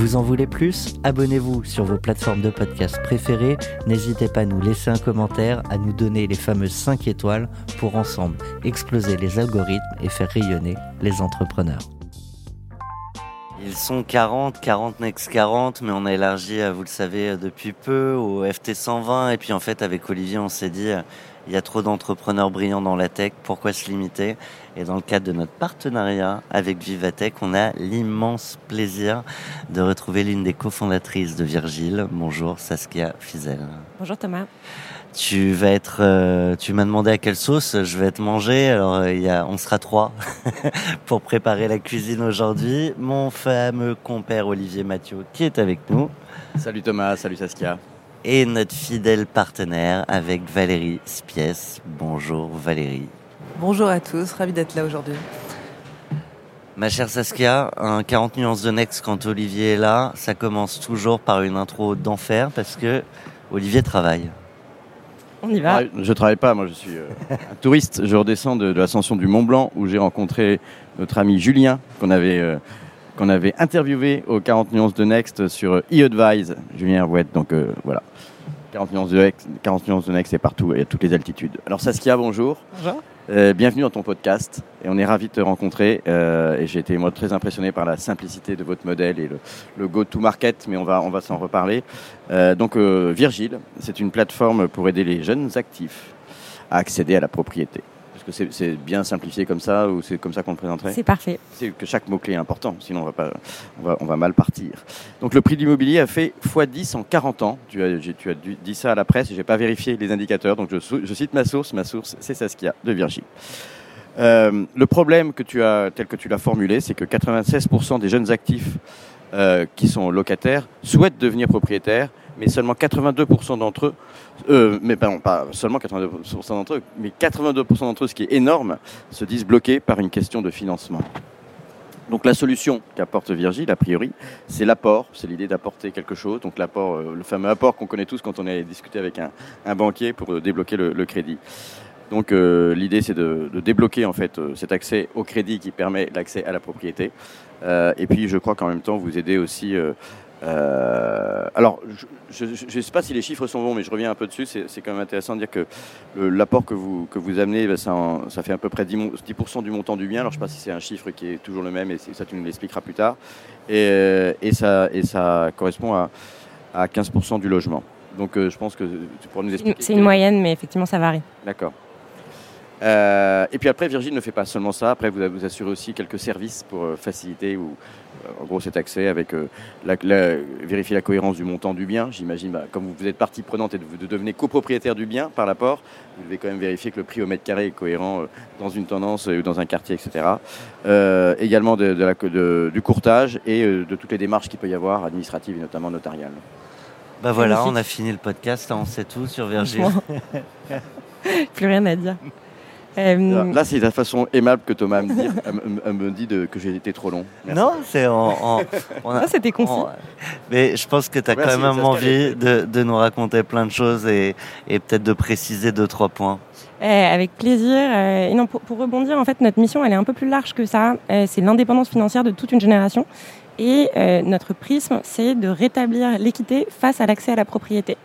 Vous en voulez plus? Abonnez-vous sur vos plateformes de podcast préférées. N'hésitez pas à nous laisser un commentaire, à nous donner les fameuses 5 étoiles pour ensemble exploser les algorithmes et faire rayonner les entrepreneurs. Ils sont 40, 40 Next 40, mais on a élargi, vous le savez, depuis peu au FT 120. Et puis en fait, avec Olivier, on s'est dit, il y a trop d'entrepreneurs brillants dans la tech, pourquoi se limiter? Et dans le cadre de notre partenariat avec Vivatech, on a l'immense plaisir de retrouver l'une des cofondatrices de Virgile. Bonjour Saskia Fizel. Bonjour Thomas. Tu vas être, euh, tu m'as demandé à quelle sauce je vais être mangé. Alors il y a, on sera trois pour préparer la cuisine aujourd'hui. Mon fameux compère Olivier Mathieu qui est avec nous. Salut Thomas, salut Saskia. Et notre fidèle partenaire avec Valérie Spies. Bonjour Valérie. Bonjour à tous, ravi d'être là aujourd'hui. Ma chère Saskia, un 40 nuances de Next quand Olivier est là, ça commence toujours par une intro d'enfer parce que Olivier travaille. On y va. Ah, je travaille pas, moi je suis euh, un touriste. Je redescends de, de l'ascension du Mont Blanc où j'ai rencontré notre ami Julien qu'on avait, euh, qu'on avait interviewé aux 40 nuances de Next sur euh, e-advise. Julien Herouette, donc euh, voilà. 40 nuances, de Next, 40 nuances de Next, c'est partout et à toutes les altitudes. Alors Saskia, bonjour. Bonjour. Euh, bienvenue dans ton podcast et on est ravi de te rencontrer euh, et j'ai été moi très impressionné par la simplicité de votre modèle et le, le go-to-market mais on va, on va s'en reparler. Euh, donc Virgile, c'est une plateforme pour aider les jeunes actifs à accéder à la propriété. C'est bien simplifié comme ça ou c'est comme ça qu'on le présenterait C'est parfait. C'est que chaque mot-clé est important, sinon on va, pas, on, va, on va mal partir. Donc le prix de l'immobilier a fait x10 en 40 ans. Tu as, tu dit ça à la presse et j'ai pas vérifié les indicateurs, donc je, je cite ma source. Ma source, c'est Saskia de Virgile. Euh, le problème que tu as, tel que tu l'as formulé, c'est que 96% des jeunes actifs euh, qui sont locataires souhaitent devenir propriétaires, mais seulement 82% d'entre eux, euh, mais pas seulement 82% d'entre eux, mais 82% d'entre eux, ce qui est énorme, se disent bloqués par une question de financement. Donc la solution qu'apporte Virgile, a priori, c'est l'apport, c'est l'idée d'apporter quelque chose. Donc l'apport, euh, le fameux apport qu'on connaît tous quand on est discuté avec un, banquier pour euh, débloquer le, crédit. Donc euh, l'idée c'est de, de débloquer en fait euh, cet accès au crédit qui permet l'accès à la propriété. Euh, et puis je crois qu'en même temps vous aidez aussi. euh, euh, alors je ne sais pas si les chiffres sont bons, mais je reviens un peu dessus. C'est quand même intéressant de dire que l'apport que vous que vous amenez, ben, ça, en- ça fait à peu près 10, mon- 10% du montant du bien. Alors je ne sais pas si c'est un chiffre qui est toujours le même, et ça tu nous l'expliqueras plus tard. Et, et ça et ça correspond à, à 15% du logement. Donc euh, je pense que tu pourras nous expliquer. C'est une moyenne, mais effectivement, ça varie. D'accord. Euh, et puis après, Virgile ne fait pas seulement ça. Après, vous vous assurez aussi quelques services pour euh, faciliter ou, euh, en gros, cet accès avec euh, la, la- vérifier la cohérence du montant du bien. J'imagine, bah, comme vous êtes partie prenante et de, vous devenez copropriétaire du bien par l'apport, vous devez quand même vérifier que le prix au mètre carré est cohérent euh, dans une tendance euh, ou dans un quartier, etc. Euh, également de, de la, de- du courtage et euh, de toutes les démarches qu'il peut y avoir, administratives et notamment notariales. Bah voilà, on a fini le podcast, on sait tout sur Virgile. Franchement. Plus rien à dire. Euh, Là, c'est la façon aimable que Thomas me, dit de- que j'ai été trop long. Merci. Non, c'est en. en- on a- c'était concis. en- mais je pense que tu as Merci, quand même envie de, de nous raconter plein de choses et, et peut-être de préciser deux, trois points. Eh, avec plaisir. Euh, et non, pour, pour rebondir, en fait, notre mission, elle est un peu plus large que ça. Euh, c'est l'indépendance financière de toute une génération. Et euh, notre prisme, c'est de rétablir l'équité face à l'accès à la propriété.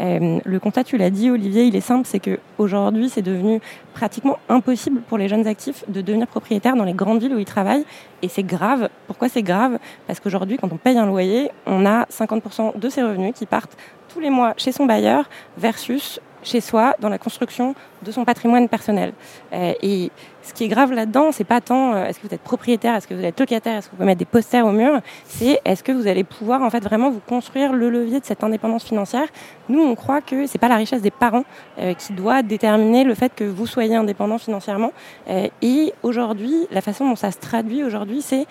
Euh, le constat, tu l'as dit, Olivier, il est simple, c'est que aujourd'hui, c'est devenu pratiquement impossible pour les jeunes actifs de devenir propriétaires dans les grandes villes où ils travaillent. Et c'est grave. Pourquoi c'est grave? Parce qu'aujourd'hui, quand on paye un loyer, on a 50% de ses revenus qui partent tous les mois chez son bailleur versus chez soi dans la construction de son patrimoine personnel. Euh, et ce qui est grave là-dedans, c'est pas tant euh, est-ce que vous êtes propriétaire, est-ce que vous êtes locataire, est-ce que vous pouvez mettre des posters au mur, c'est est-ce que vous allez pouvoir en fait vraiment vous construire le levier de cette indépendance financière. Nous, on croit que c'est pas la richesse des parents euh, qui doit déterminer le fait que vous soyez indépendant financièrement. Et aujourd'hui, la façon dont ça se traduit aujourd'hui, c'est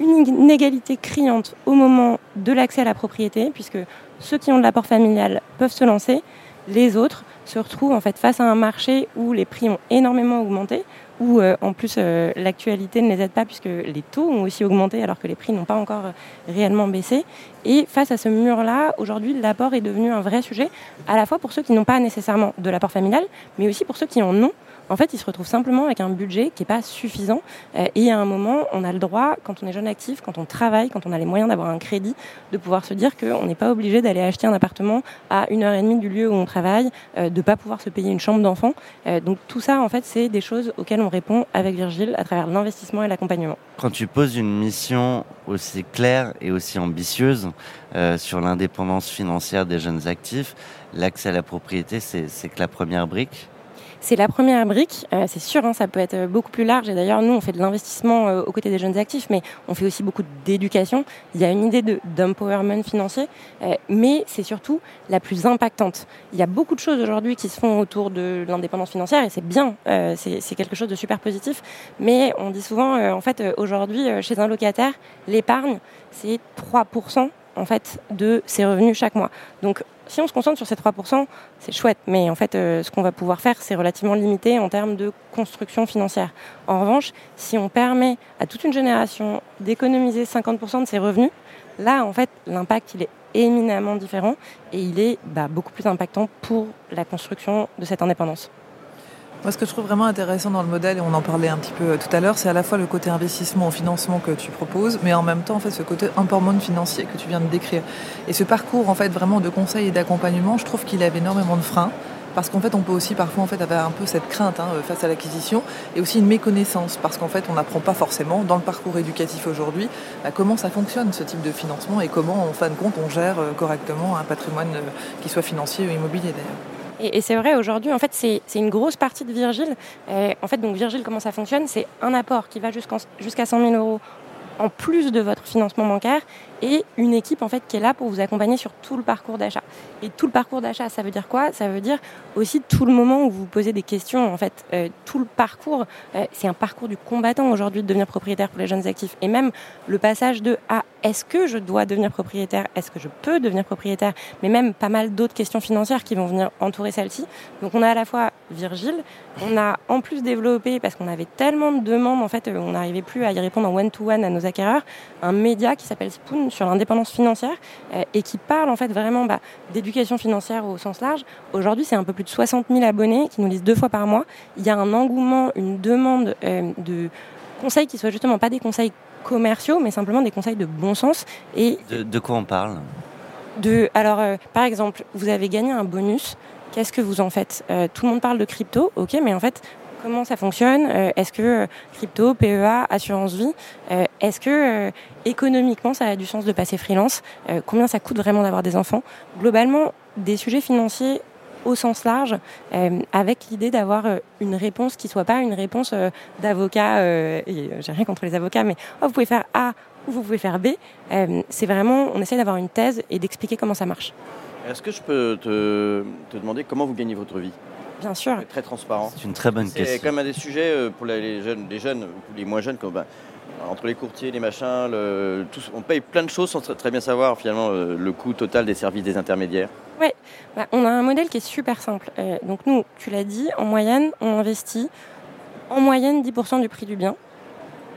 une inégalité criante au moment de l'accès à la propriété, puisque ceux qui ont de l'apport familial peuvent se lancer, les autres se retrouvent en fait face à un marché où les prix ont énormément augmenté, où euh, en plus euh, l'actualité ne les aide pas puisque les taux ont aussi augmenté alors que les prix n'ont pas encore euh, réellement baissé. Et face à ce mur-là, aujourd'hui, l'apport est devenu un vrai sujet, à la fois pour ceux qui n'ont pas nécessairement de l'apport familial, mais aussi pour ceux qui en ont. En fait, ils se retrouvent simplement avec un budget qui n'est pas suffisant. Euh, et à un moment, on a le droit, quand on est jeune actif, quand on travaille, quand on a les moyens d'avoir un crédit, de pouvoir se dire qu'on n'est pas obligé d'aller acheter un appartement à une heure et demie du lieu où on travaille, euh, de pas pouvoir se payer une chambre d'enfant. Euh, donc tout ça, en fait, c'est des choses auxquelles on répond avec Virgile à travers l'investissement et l'accompagnement. Quand tu poses une mission aussi claire et aussi ambitieuse sur l'indépendance financière des jeunes actifs, l'accès à la propriété, c'est que la première brique? C'est la première brique, euh, c'est sûr, hein, ça peut être beaucoup plus large. Et d'ailleurs, nous, on fait de l'investissement euh, aux côtés des jeunes actifs, mais on fait aussi beaucoup d'éducation. Il y a une idée de- d'empowerment financier, euh, mais c'est surtout la plus impactante. Il y a beaucoup de choses aujourd'hui qui se font autour de l'indépendance financière, et c'est bien, euh, c'est quelque chose de super positif. Mais on dit souvent, euh, en fait, euh, aujourd'hui, chez un locataire, l'épargne, c'est 3% en fait de ses revenus chaque mois. Donc si on se concentre sur ces 3%, c'est chouette, mais en fait euh, ce qu'on va pouvoir faire, c'est relativement limité en termes de construction financière. En revanche, si on permet à toute une génération d'économiser 50% de ses revenus, là en fait l'impact il est éminemment différent et il est bah, beaucoup plus impactant pour la construction de cette indépendance. Moi, ce que je trouve vraiment intéressant dans le modèle, et on en parlait un petit peu euh, tout à l'heure, c'est à la fois le côté investissement au financement que tu proposes, mais en même temps, en fait, ce côté empowerment financier que tu viens de décrire. Et ce parcours, en fait, vraiment de conseil et d'accompagnement, je trouve qu'il avait énormément de freins. Parce qu'en fait, on peut aussi parfois en fait avoir un peu cette crainte hein, face à l'acquisition et aussi une méconnaissance parce qu'en fait, on n'apprend pas forcément dans le parcours éducatif aujourd'hui bah, comment ça fonctionne ce type de financement et comment, en fin de compte, on gère euh, correctement un patrimoine euh, qui soit financier ou immobilier d'ailleurs. Et, c'est vrai, aujourd'hui, en fait, c'est une grosse partie de Virgile. En fait, donc Virgile, comment ça fonctionne? C'est un apport qui va jusqu'à 100 000 euros en plus de votre financement bancaire et une équipe en fait qui est là pour vous accompagner sur tout le parcours d'achat. Et tout le parcours d'achat, ça veut dire quoi? Ça veut dire aussi tout le moment où vous posez des questions. En fait, euh, tout le parcours, euh, c'est un parcours du combattant aujourd'hui de devenir propriétaire pour les jeunes actifs. Et même le passage de à est-ce que je dois devenir propriétaire? Est-ce que je peux devenir propriétaire? Mais même pas mal d'autres questions financières qui vont venir entourer celle-ci. Donc on a à la fois Virgile, on a en plus développé parce qu'on avait tellement de demandes en fait, euh, on n'arrivait plus à y répondre en one-to-one à nos acquéreurs, un média qui s'appelle Spoon sur l'indépendance financière euh, et qui parle en fait vraiment bah, d'éducation financière au sens large. Aujourd'hui, c'est un peu plus de 60 000 abonnés qui nous lisent deux fois par mois. Il y a un engouement, une demande euh, de conseils qui soient justement pas des conseils commerciaux, mais simplement des conseils de bon sens et De, de quoi on parle? De, alors, euh, par exemple, vous avez gagné un bonus. Qu'est-ce que vous en faites? Euh, Tout le monde parle de crypto, ok, mais en fait, comment ça fonctionne? Euh, Est-ce que euh, crypto, PEA, assurance vie, est-ce que économiquement ça a du sens de passer freelance? Combien ça coûte vraiment d'avoir des enfants? Globalement, des sujets financiers au sens large, euh, avec l'idée d'avoir une réponse qui soit pas une réponse euh, d'avocat. j'ai rien contre les avocats, mais oh, vous pouvez faire A ou vous pouvez faire B. C'est vraiment, on essaie d'avoir une thèse et d'expliquer comment ça marche. Est-ce que je peux te, te demander comment vous gagnez votre vie? Bien sûr. C'est très transparent. C'est une très bonne C'est question. quand même un des sujets euh, pour les jeunes, les jeunes ou les moins jeunes, comme, ben, entre les courtiers, les machins, le, tout- on paye plein de choses sans très bien savoir finalement euh, le coût total des services des intermédiaires. Bah, on a un modèle qui est super simple. Euh, donc nous, tu l'as dit, en moyenne, on investit en moyenne 10% du prix du bien.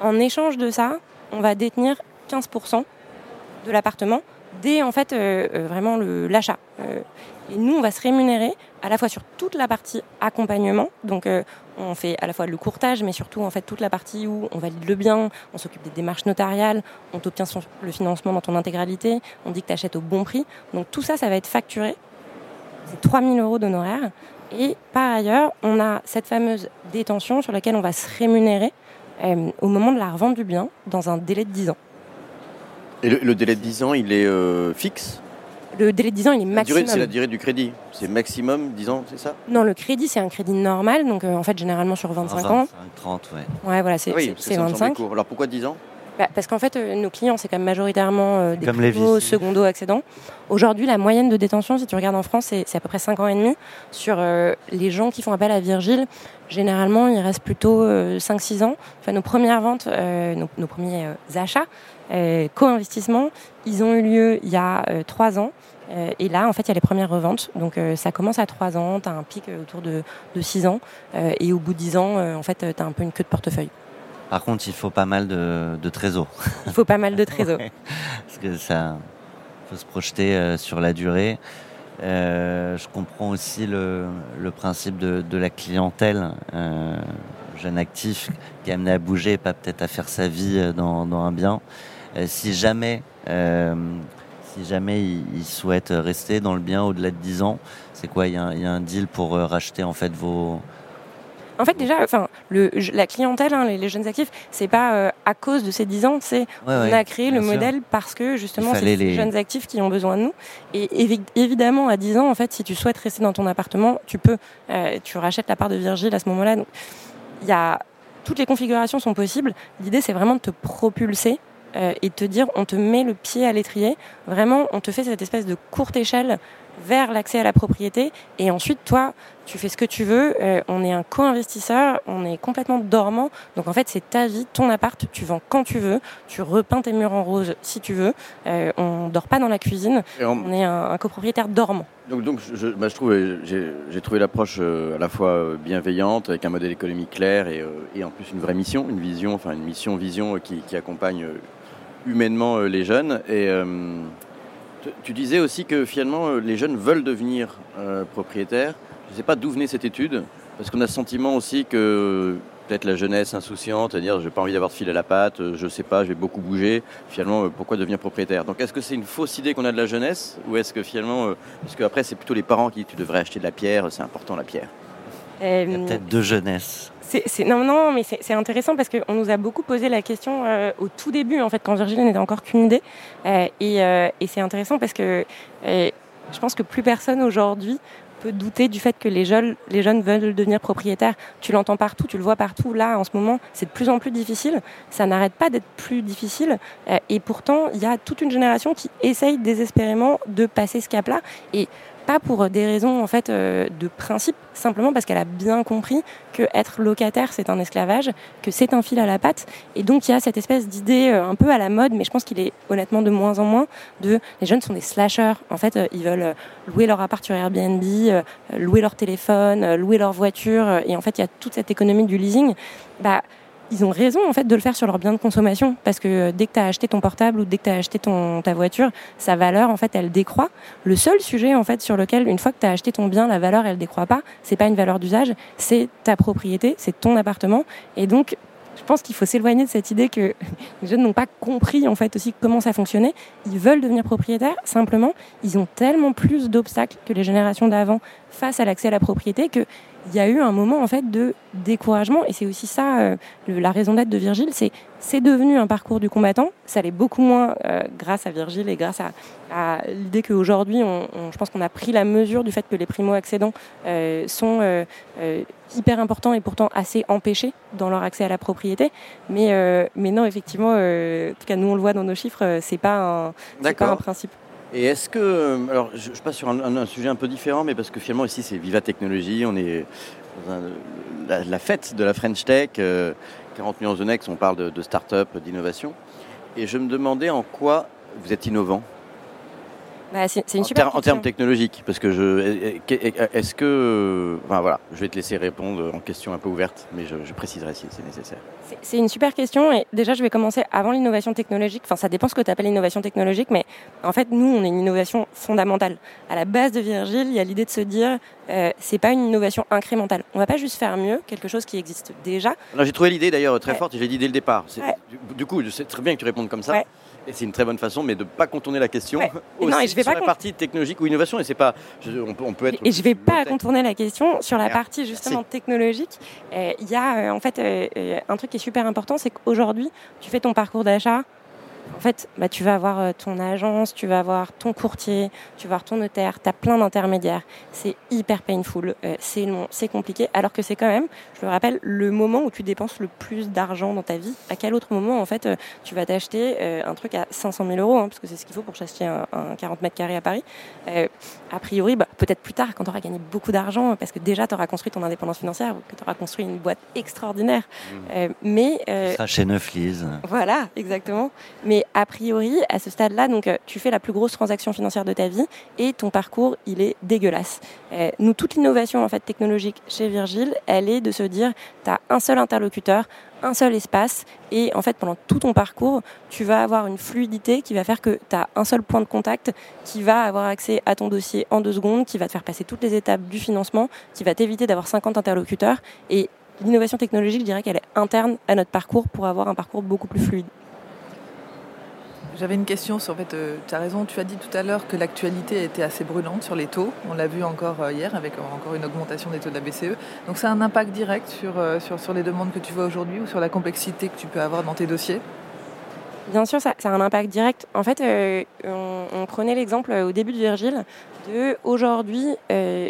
En échange de ça, on va détenir 15% de l'appartement dès en fait euh, euh, vraiment l'achat. Euh, et nous, on va se rémunérer à la fois sur toute la partie accompagnement. Donc, on fait à la fois le courtage, mais surtout en fait toute la partie où on valide le bien, on s'occupe des démarches notariales, on t'obtient le financement dans ton intégralité, on dit que tu achètes au bon prix. Donc tout ça, ça va être facturé. C'est 3000 euros d'honoraires. Et par ailleurs, on a cette fameuse détention sur laquelle on va se rémunérer au moment de la revente du bien dans un délai de 10 ans. Et le, délai de 10 ans, il est euh, fixe le délai de 10 ans, il est maximum. C'est la durée du crédit. C'est maximum 10 ans, c'est ça? Non, le crédit, c'est un crédit normal. Donc, euh, en fait, généralement sur 25 ans. 30, ouais. Ouais, voilà, c'est ah 25. Alors, pourquoi 10 ans? Bah, parce qu'en fait, euh, nos clients, c'est quand même majoritairement euh, des primo, secondo, accédants. Aujourd'hui, la moyenne de détention, si tu regardes en France, c'est à peu près 5 ans et demi. Sur euh, les gens qui font appel à Virgile, généralement, il reste plutôt 5-6 ans. Enfin, nos premières ventes, nos, premiers achats, co-investissements, ils ont eu lieu il y a 3 ans. et là, en fait, il y a les premières reventes. Donc, ça commence à 3 ans, tu as un pic autour de, de 6 ans. et au bout de 10 ans, en fait, tu as un peu une queue de portefeuille. Par contre, il faut pas mal de, de trésors. Il faut pas mal de trésors. parce que ça faut se projeter euh, sur la durée. Euh, je comprends aussi le, le principe de, de, la clientèle, euh, jeune actif qui est amené à bouger pas peut-être à faire sa vie euh, dans, dans un bien. Euh, si jamais, si jamais il, souhaite rester dans le bien au-delà de 10 ans, c'est quoi il y, a, il y, a un deal pour racheter en fait vos, en fait, déjà, enfin, le, la clientèle, hein, les, jeunes actifs, c'est pas euh, à cause de ces 10 ans, c'est on a créé le modèle parce que justement, c'est les jeunes actifs qui ont besoin de nous. Et évidemment, à 10 ans, en fait, si tu souhaites rester dans ton appartement, tu peux, euh, tu rachètes la part de Virgile à ce moment-là. Donc, il y a toutes les configurations sont possibles. L'idée, c'est vraiment de te propulser euh, et te dire, on te met le pied à l'étrier. Vraiment, on te fait cette espèce de courte échelle vers l'accès à la propriété. Et ensuite, toi, tu fais ce que tu veux. Euh, on est un co-investisseur, on est complètement dormant. Donc en fait, c'est ta vie, ton appart. Tu vends quand tu veux. Tu repeins tes murs en rose si tu veux. Euh, on dort pas dans la cuisine. On... est un, copropriétaire dormant. Donc, donc je, bah, je trouve, j'ai trouvé l'approche euh, à la fois bienveillante, avec un modèle économique clair et, et, en plus une vraie mission, une vision, enfin une mission, vision qui, qui accompagne humainement les jeunes. Et tu disais aussi que finalement les jeunes veulent devenir propriétaires. Je ne sais pas d'où venait cette étude, parce qu'on a le sentiment aussi que peut-être la jeunesse insouciante, c'est-à-dire j'ai pas envie d'avoir de fil à la patte, euh, je sais pas, je vais beaucoup bouger. Finalement, euh, pourquoi devenir propriétaire? Donc est-ce que c'est une fausse idée qu'on a de la jeunesse, ou est-ce que finalement, euh, parce qu'après c'est plutôt les parents qui disent tu devrais acheter de la pierre, c'est important la pierre? Il y a peut-être non, non, mais c'est intéressant parce qu'on nous a beaucoup posé la question au tout début, en fait, quand Virginie n'était encore qu'une idée. et, et c'est intéressant parce que je pense que plus personne aujourd'hui douter du fait que les jeunes, les jeunes veulent devenir propriétaires. Tu l'entends partout, tu le vois partout. Là, en ce moment, c'est de plus en plus difficile. Ça n'arrête pas d'être plus difficile. Euh, et pourtant, il y a toute une génération qui essaye désespérément de passer ce cap-là. Et pas pour des raisons en fait euh, de principe, simplement parce qu'elle a bien compris que être locataire c'est un esclavage, que c'est un fil à la patte, et donc il y a cette espèce d'idée euh, un peu à la mode, mais je pense qu'il est honnêtement de moins en moins de les jeunes sont des slashers. En fait, euh, ils veulent louer leur appart sur Airbnb, louer leur téléphone, louer leur voiture, et en fait il y a toute cette économie du leasing. Bah ils ont raison en fait de le faire sur leurs biens de consommation parce que euh, dès que tu as acheté ton portable ou dès que tu as acheté ton, ta voiture, sa valeur en fait elle décroît. Le seul sujet en fait sur lequel une fois que tu as acheté ton bien, la valeur elle décroît pas, c'est pas une valeur d'usage, c'est ta propriété, c'est ton appartement et donc je pense qu'il faut s'éloigner de cette idée que les jeunes n'ont pas compris en fait aussi comment ça fonctionnait. Ils veulent devenir propriétaires, simplement, ils ont tellement plus d'obstacles que les générations d'avant face à l'accès à la propriété que il y a eu un moment en fait de découragement. Et c'est aussi ça euh, la raison d'être de Virgile c'est c'est devenu un parcours du combattant. Ça l'est beaucoup moins euh, grâce à Virgile et grâce à, à l'idée qu'aujourd'hui on, je pense qu'on a pris la mesure du fait que les primo accédants euh, sont euh, euh, hyper importants et pourtant assez empêchés dans leur accès à la propriété. Mais mais non effectivement en tout cas nous on le voit dans nos chiffres c'est pas un pas un principe et est-ce que, euh, alors je, passe sur un, sujet un peu différent, mais parce que finalement ici c'est Viva Technologie, on est dans la, fête de la French Tech, 40 euh, millions de Next, on parle de, start-up, d'innovation. Et je me demandais en quoi vous êtes innovant Bah, c'est c'est une en, super ter- en question. termes technologiques Parce que je. Est-ce que. Enfin voilà, je vais te laisser répondre en question un peu ouverte, mais je, je préciserai si c'est nécessaire. C'est- C'est une super question et déjà je vais commencer avant l'innovation technologique. Enfin ça dépend ce que tu appelles l'innovation technologique, mais en fait nous on est une innovation fondamentale. À la base de Virgile, il y a l'idée de se dire euh, c'est pas une innovation incrémentale. On va pas juste faire mieux quelque chose qui existe déjà. J'ai trouvé l'idée d'ailleurs très Ouais. forte, et j'ai dit dès le départ. C'est- Ouais. Du, du coup, sais très bien que tu répondes comme ça. Ouais. Et c'est une très bonne façon, mais de ne pas contourner la question Ouais. Aussi non, et je vais sur pas la partie technologique ou innovation. Et c'est pas, je- on, peut, on peut être. Et je vais pas contourner la question sur la partie justement Merci. technologique. Euh, Il y a euh, en fait euh, un truc qui est super important, c'est qu'aujourd'hui tu fais ton parcours d'achat. En fait, bah, tu vas avoir euh, ton agence, tu vas avoir ton courtier, tu vas avoir ton notaire, tu as plein d'intermédiaires. C'est hyper painful, euh, c'est long, c'est compliqué, alors que c'est quand même, je le rappelle, le moment où tu dépenses le plus d'argent dans ta vie. À quel autre moment, en fait, euh, tu vas t'acheter euh, un truc à 500 000 euros, hein, parce que c'est ce qu'il faut pour s'acheter un, un 40 mètres carrés à Paris. A priori, bah, peut-être plus tard, quand tu auras gagné beaucoup d'argent, parce que déjà, tu auras construit ton indépendance financière, ou que tu auras construit une boîte extraordinaire. Euh, mais sera chez Neuflis. voilà, exactement. Mais a priori, à ce stade-là, donc euh, tu fais la plus grosse transaction financière de ta vie et ton parcours, il est dégueulasse. Euh, nous, toute l'innovation en fait technologique chez Virgile, elle est de se dire, tu as un seul interlocuteur, un seul espace et en fait pendant tout ton parcours, tu vas avoir une fluidité qui va faire que tu as un seul point de contact qui va avoir accès à ton dossier en deux secondes, qui va te faire passer toutes les étapes du financement, qui va t'éviter d'avoir 50 interlocuteurs et L'innovation technologique, je dirais qu'elle est interne à notre parcours pour avoir un parcours beaucoup plus fluide. J'avais une question sur, en fait, tu as raison, tu as dit tout à l'heure que l'actualité était assez brûlante sur les taux. On l'a vu encore euh, hier avec euh, encore une augmentation des taux de la BCE. Donc ça a un impact direct sur, euh, sur, sur les demandes que tu vois aujourd'hui ou sur la complexité que tu peux avoir dans tes dossiers? Bien sûr, ça, a un impact direct. En fait, euh, on, prenait l'exemple euh, au début de Virgile de aujourd'hui, euh,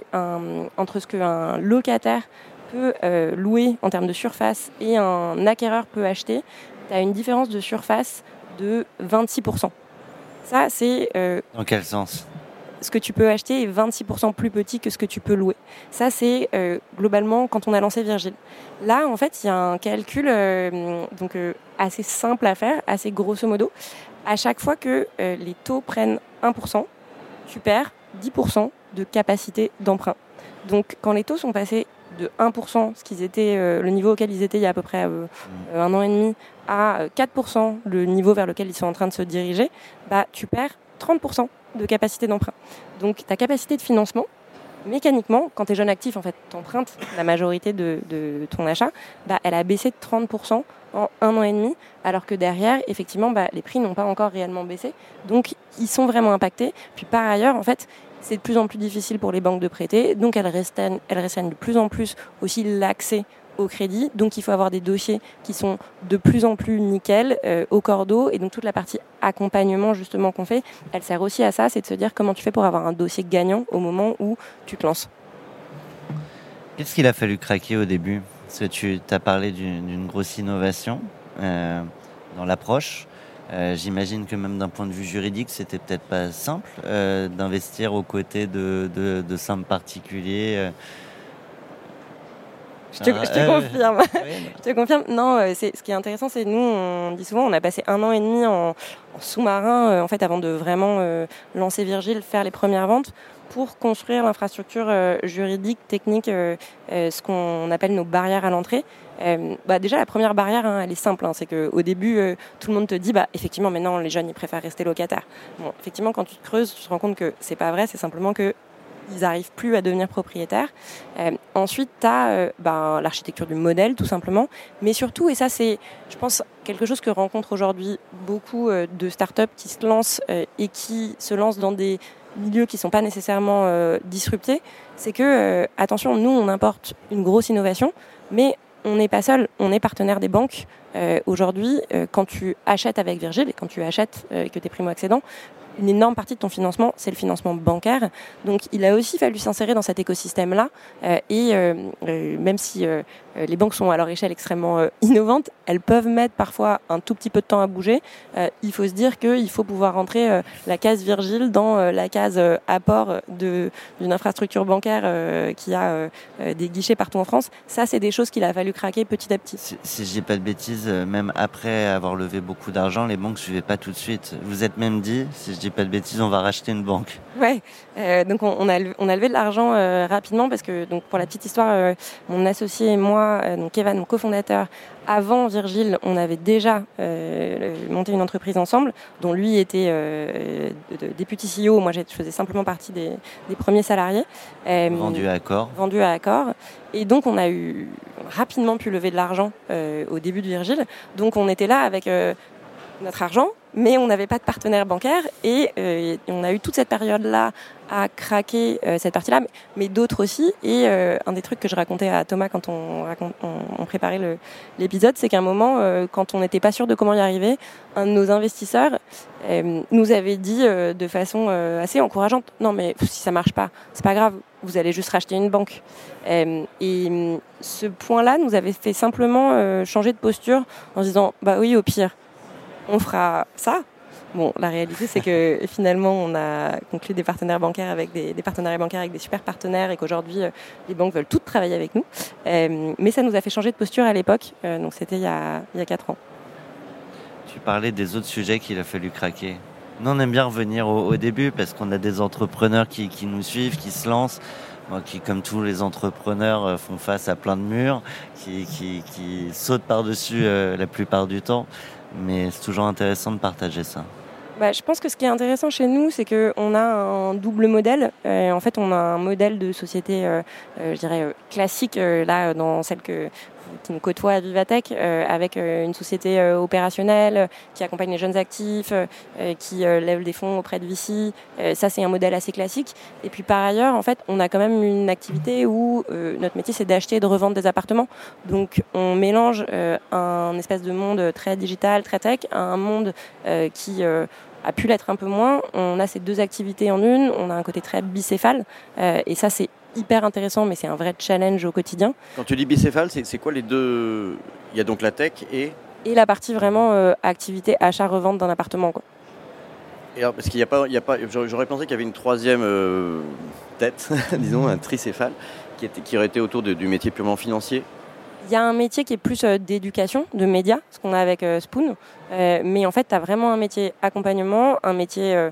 entre ce qu'un locataire peut euh, louer en termes de surface et un acquéreur peut acheter, tu as une différence de surface de 26%. Ça, c'est euh, Dans quel sens? ce que tu peux acheter est 26% plus petit que ce que tu peux louer. Ça, c'est euh, globalement quand on a lancé Virgile. Là, en fait, il y a un calcul euh, donc, euh, assez simple à faire, assez grosso modo. À chaque fois que les taux prennent 1%, tu perds 10% de capacité d'emprunt. Donc, quand les taux sont passés de 1%, ce qu'ils étaient, euh, le niveau auquel ils étaient il y a à peu près euh, euh, un an et demi, à euh, 4%, le niveau vers lequel ils sont en train de se diriger, bah, tu perds 30% de capacité d'emprunt. Donc ta capacité de financement, mécaniquement, quand tu es jeune actif, en fait, tu empruntes la majorité de, de ton achat, bah, elle a baissé de 30% en un an et demi, alors que derrière, effectivement, bah, les prix n'ont pas encore réellement baissé. Donc ils sont vraiment impactés. Puis par ailleurs, en fait, c'est de plus en plus difficile pour les banques de prêter, donc elles restreignent, elles de plus en plus aussi l'accès au crédit. Donc il faut avoir des dossiers qui sont de plus en plus nickel, euh, au cordeau. Et donc toute la partie accompagnement justement qu'on fait, elle sert aussi à ça, c'est de se dire comment tu fais pour avoir un dossier gagnant au moment où tu te lances. Qu'est-ce qu'il a fallu craquer au début? Parce que tu as parlé d'une d'une grosse innovation euh, dans l'approche. Euh, J'imagine que même d'un point de vue juridique, c'était peut-être pas simple euh, d'investir aux côtés de, de, de simples particuliers. euh. Je te, je te confirme. ouais, Je te confirme. Non, c'est ce qui est intéressant, c'est nous, on dit souvent, on a passé un an et demi en, en sous-marin, en fait, avant de vraiment euh, lancer Virgile, faire les premières ventes, pour construire l'infrastructure euh, juridique, technique, euh, ce qu'on appelle nos barrières à l'entrée. Euh, bah déjà, la première barrière, hein, elle est simple. hein, c'est qu'au début, euh, tout le monde te dit, bah effectivement, maintenant, les jeunes, ils préfèrent rester locataires. Bon, effectivement, quand tu te creuses, tu te rends compte que c'est pas vrai. C'est simplement que ils n'arrivent plus à devenir propriétaires. Euh, ensuite, tu as ben, l'architecture du modèle, tout simplement. Mais surtout, et ça, c'est, je pense, quelque chose que rencontrent aujourd'hui beaucoup euh, de startups qui se lancent euh, et qui se lancent dans des milieux qui ne sont pas nécessairement euh, disruptés, c'est que, euh, attention, nous, on importe une grosse innovation, mais on n'est pas seul, on est partenaire des banques. Euh, Aujourd'hui, euh, quand tu achètes avec Virgile et quand tu achètes euh, et que tu es primo-accédant, une énorme partie de ton financement, c'est le financement bancaire. Donc, il a aussi fallu s'insérer dans cet écosystème-là. Et même si les banques sont à leur échelle extrêmement euh, innovantes. Elles peuvent mettre parfois un tout petit peu de temps à bouger. Euh, il faut se dire qu'il faut pouvoir rentrer la case Virgile dans la case apport d'une infrastructure bancaire qui a des guichets partout en France. Ça, c'est des choses qu'il a fallu craquer petit à petit. Si, si je dis pas de bêtises, même après avoir levé beaucoup d'argent, les banques ne suivaient pas tout de suite. Vous êtes même dit, si je dis pas de bêtises, on va racheter une banque. Ouais, donc on, a, on a levé de l'argent rapidement parce que, donc pour la petite histoire, mon associé et moi, euh, donc Evan, mon cofondateur, avant Virgile, on avait déjà euh, monté une entreprise ensemble, dont lui était euh, député CEO. Moi, je faisais simplement partie des, premiers salariés. vendu à Accor. Vendu à Accor. Et donc, on a eu rapidement pu lever de l'argent au début de Virgile. Donc, on était là avec notre argent, mais on n'avait pas de partenaire bancaire et, euh, on a eu toute cette période-là à craquer euh, cette partie-là, mais, d'autres aussi. Et euh, un des trucs que je racontais à Thomas quand on, on, préparait l'épisode, c'est qu'à un moment, quand on n'était pas sûr de comment y arriver, un de nos investisseurs nous avait dit de façon assez encourageante "Non, mais si ça marche pas, c'est pas grave, vous allez juste racheter une banque." et ce point-là nous avait fait simplement changer de posture en disant "Bah oui, au pire." On fera ça. Bon, la réalité, c'est que finalement, on a conclu des partenaires bancaires avec des, partenariats bancaires avec des super partenaires et qu'aujourd'hui, euh, les banques veulent toutes travailler avec nous. Euh, mais ça nous a fait changer de posture à l'époque. Euh, donc, c'était il, y a, il 4 ans. Tu parlais des autres sujets qu'il a fallu craquer. Nous, on aime bien revenir au, début parce qu'on a des entrepreneurs qui, nous suivent, qui se lancent. qui, comme tous les entrepreneurs, font face à plein de murs, qui, qui sautent par-dessus la plupart du temps mais c'est toujours intéressant de partager ça. Bah, je pense que ce qui est intéressant chez nous, c'est qu'on a un double modèle. Euh, en fait, on a un modèle de société, euh, euh, je dirais, classique, là, dans celle que qui nous côtoie à Vivatech, euh, avec euh, une société euh, opérationnelle qui accompagne les jeunes actifs, qui lève des fonds auprès de VC. ça, c'est un modèle assez classique. Et puis par ailleurs, en fait, on a quand même une activité où notre métier, c'est d'acheter et de revendre des appartements. Donc, on mélange un espèce de monde très digital, très tech, à un monde qui a pu l'être un peu moins. On a ces deux activités en une. On a un côté très bicéphale. et ça, c'est hyper intéressant, mais c'est un vrai challenge au quotidien. Quand tu dis bicéphale, c'est quoi les deux? Il y a donc la tech et et la partie vraiment euh, activité achat-revente d'un appartement. Quoi. Et alors, parce qu'il n'y a pas, il y a pas, j'aurais pensé qu'il y avait une troisième euh, tête, disons, un tricéphale, qui, était, qui aurait été autour du métier purement financier. Il y a un métier qui est plus euh, d'éducation, de médias, ce qu'on a avec Spoon. mais en fait, tu as vraiment un métier accompagnement, un métier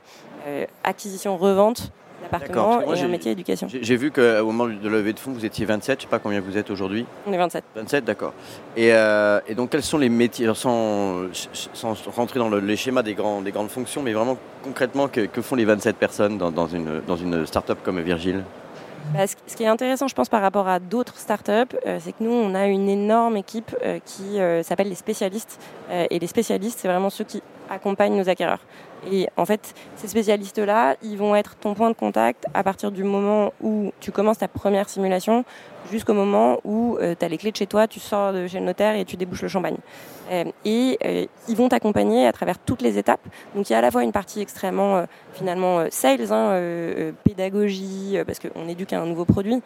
acquisition-revente, l'appartement et un métier éducation. J'ai vu qu'au moment de levée de fonds, vous étiez 27, je ne sais pas combien vous êtes aujourd'hui. On est 27. 27, d'accord. Et, euh, et, donc quels sont les métiers, sans, sans rentrer dans les schémas des, grands, des grandes fonctions, mais vraiment concrètement, que, que font les 27 personnes dans, dans une, dans une start-up comme Virgile? Bah, ce, qui est intéressant, je pense, par rapport à d'autres startups, euh, c'est que nous, on a une énorme équipe euh, qui s'appelle les spécialistes. et les spécialistes, c'est vraiment ceux qui accompagnent nos acquéreurs. Et en fait, ces spécialistes-là, ils vont être ton point de contact à partir du moment où tu commences ta première simulation jusqu'au moment où euh, tu as les clés de chez toi, tu sors de chez le notaire et tu débouches le champagne. Euh, et euh, ils vont t'accompagner à travers toutes les étapes. Donc il y a à la fois une partie extrêmement finalement sales, hein, pédagogie, parce qu'on éduque à un nouveau produit,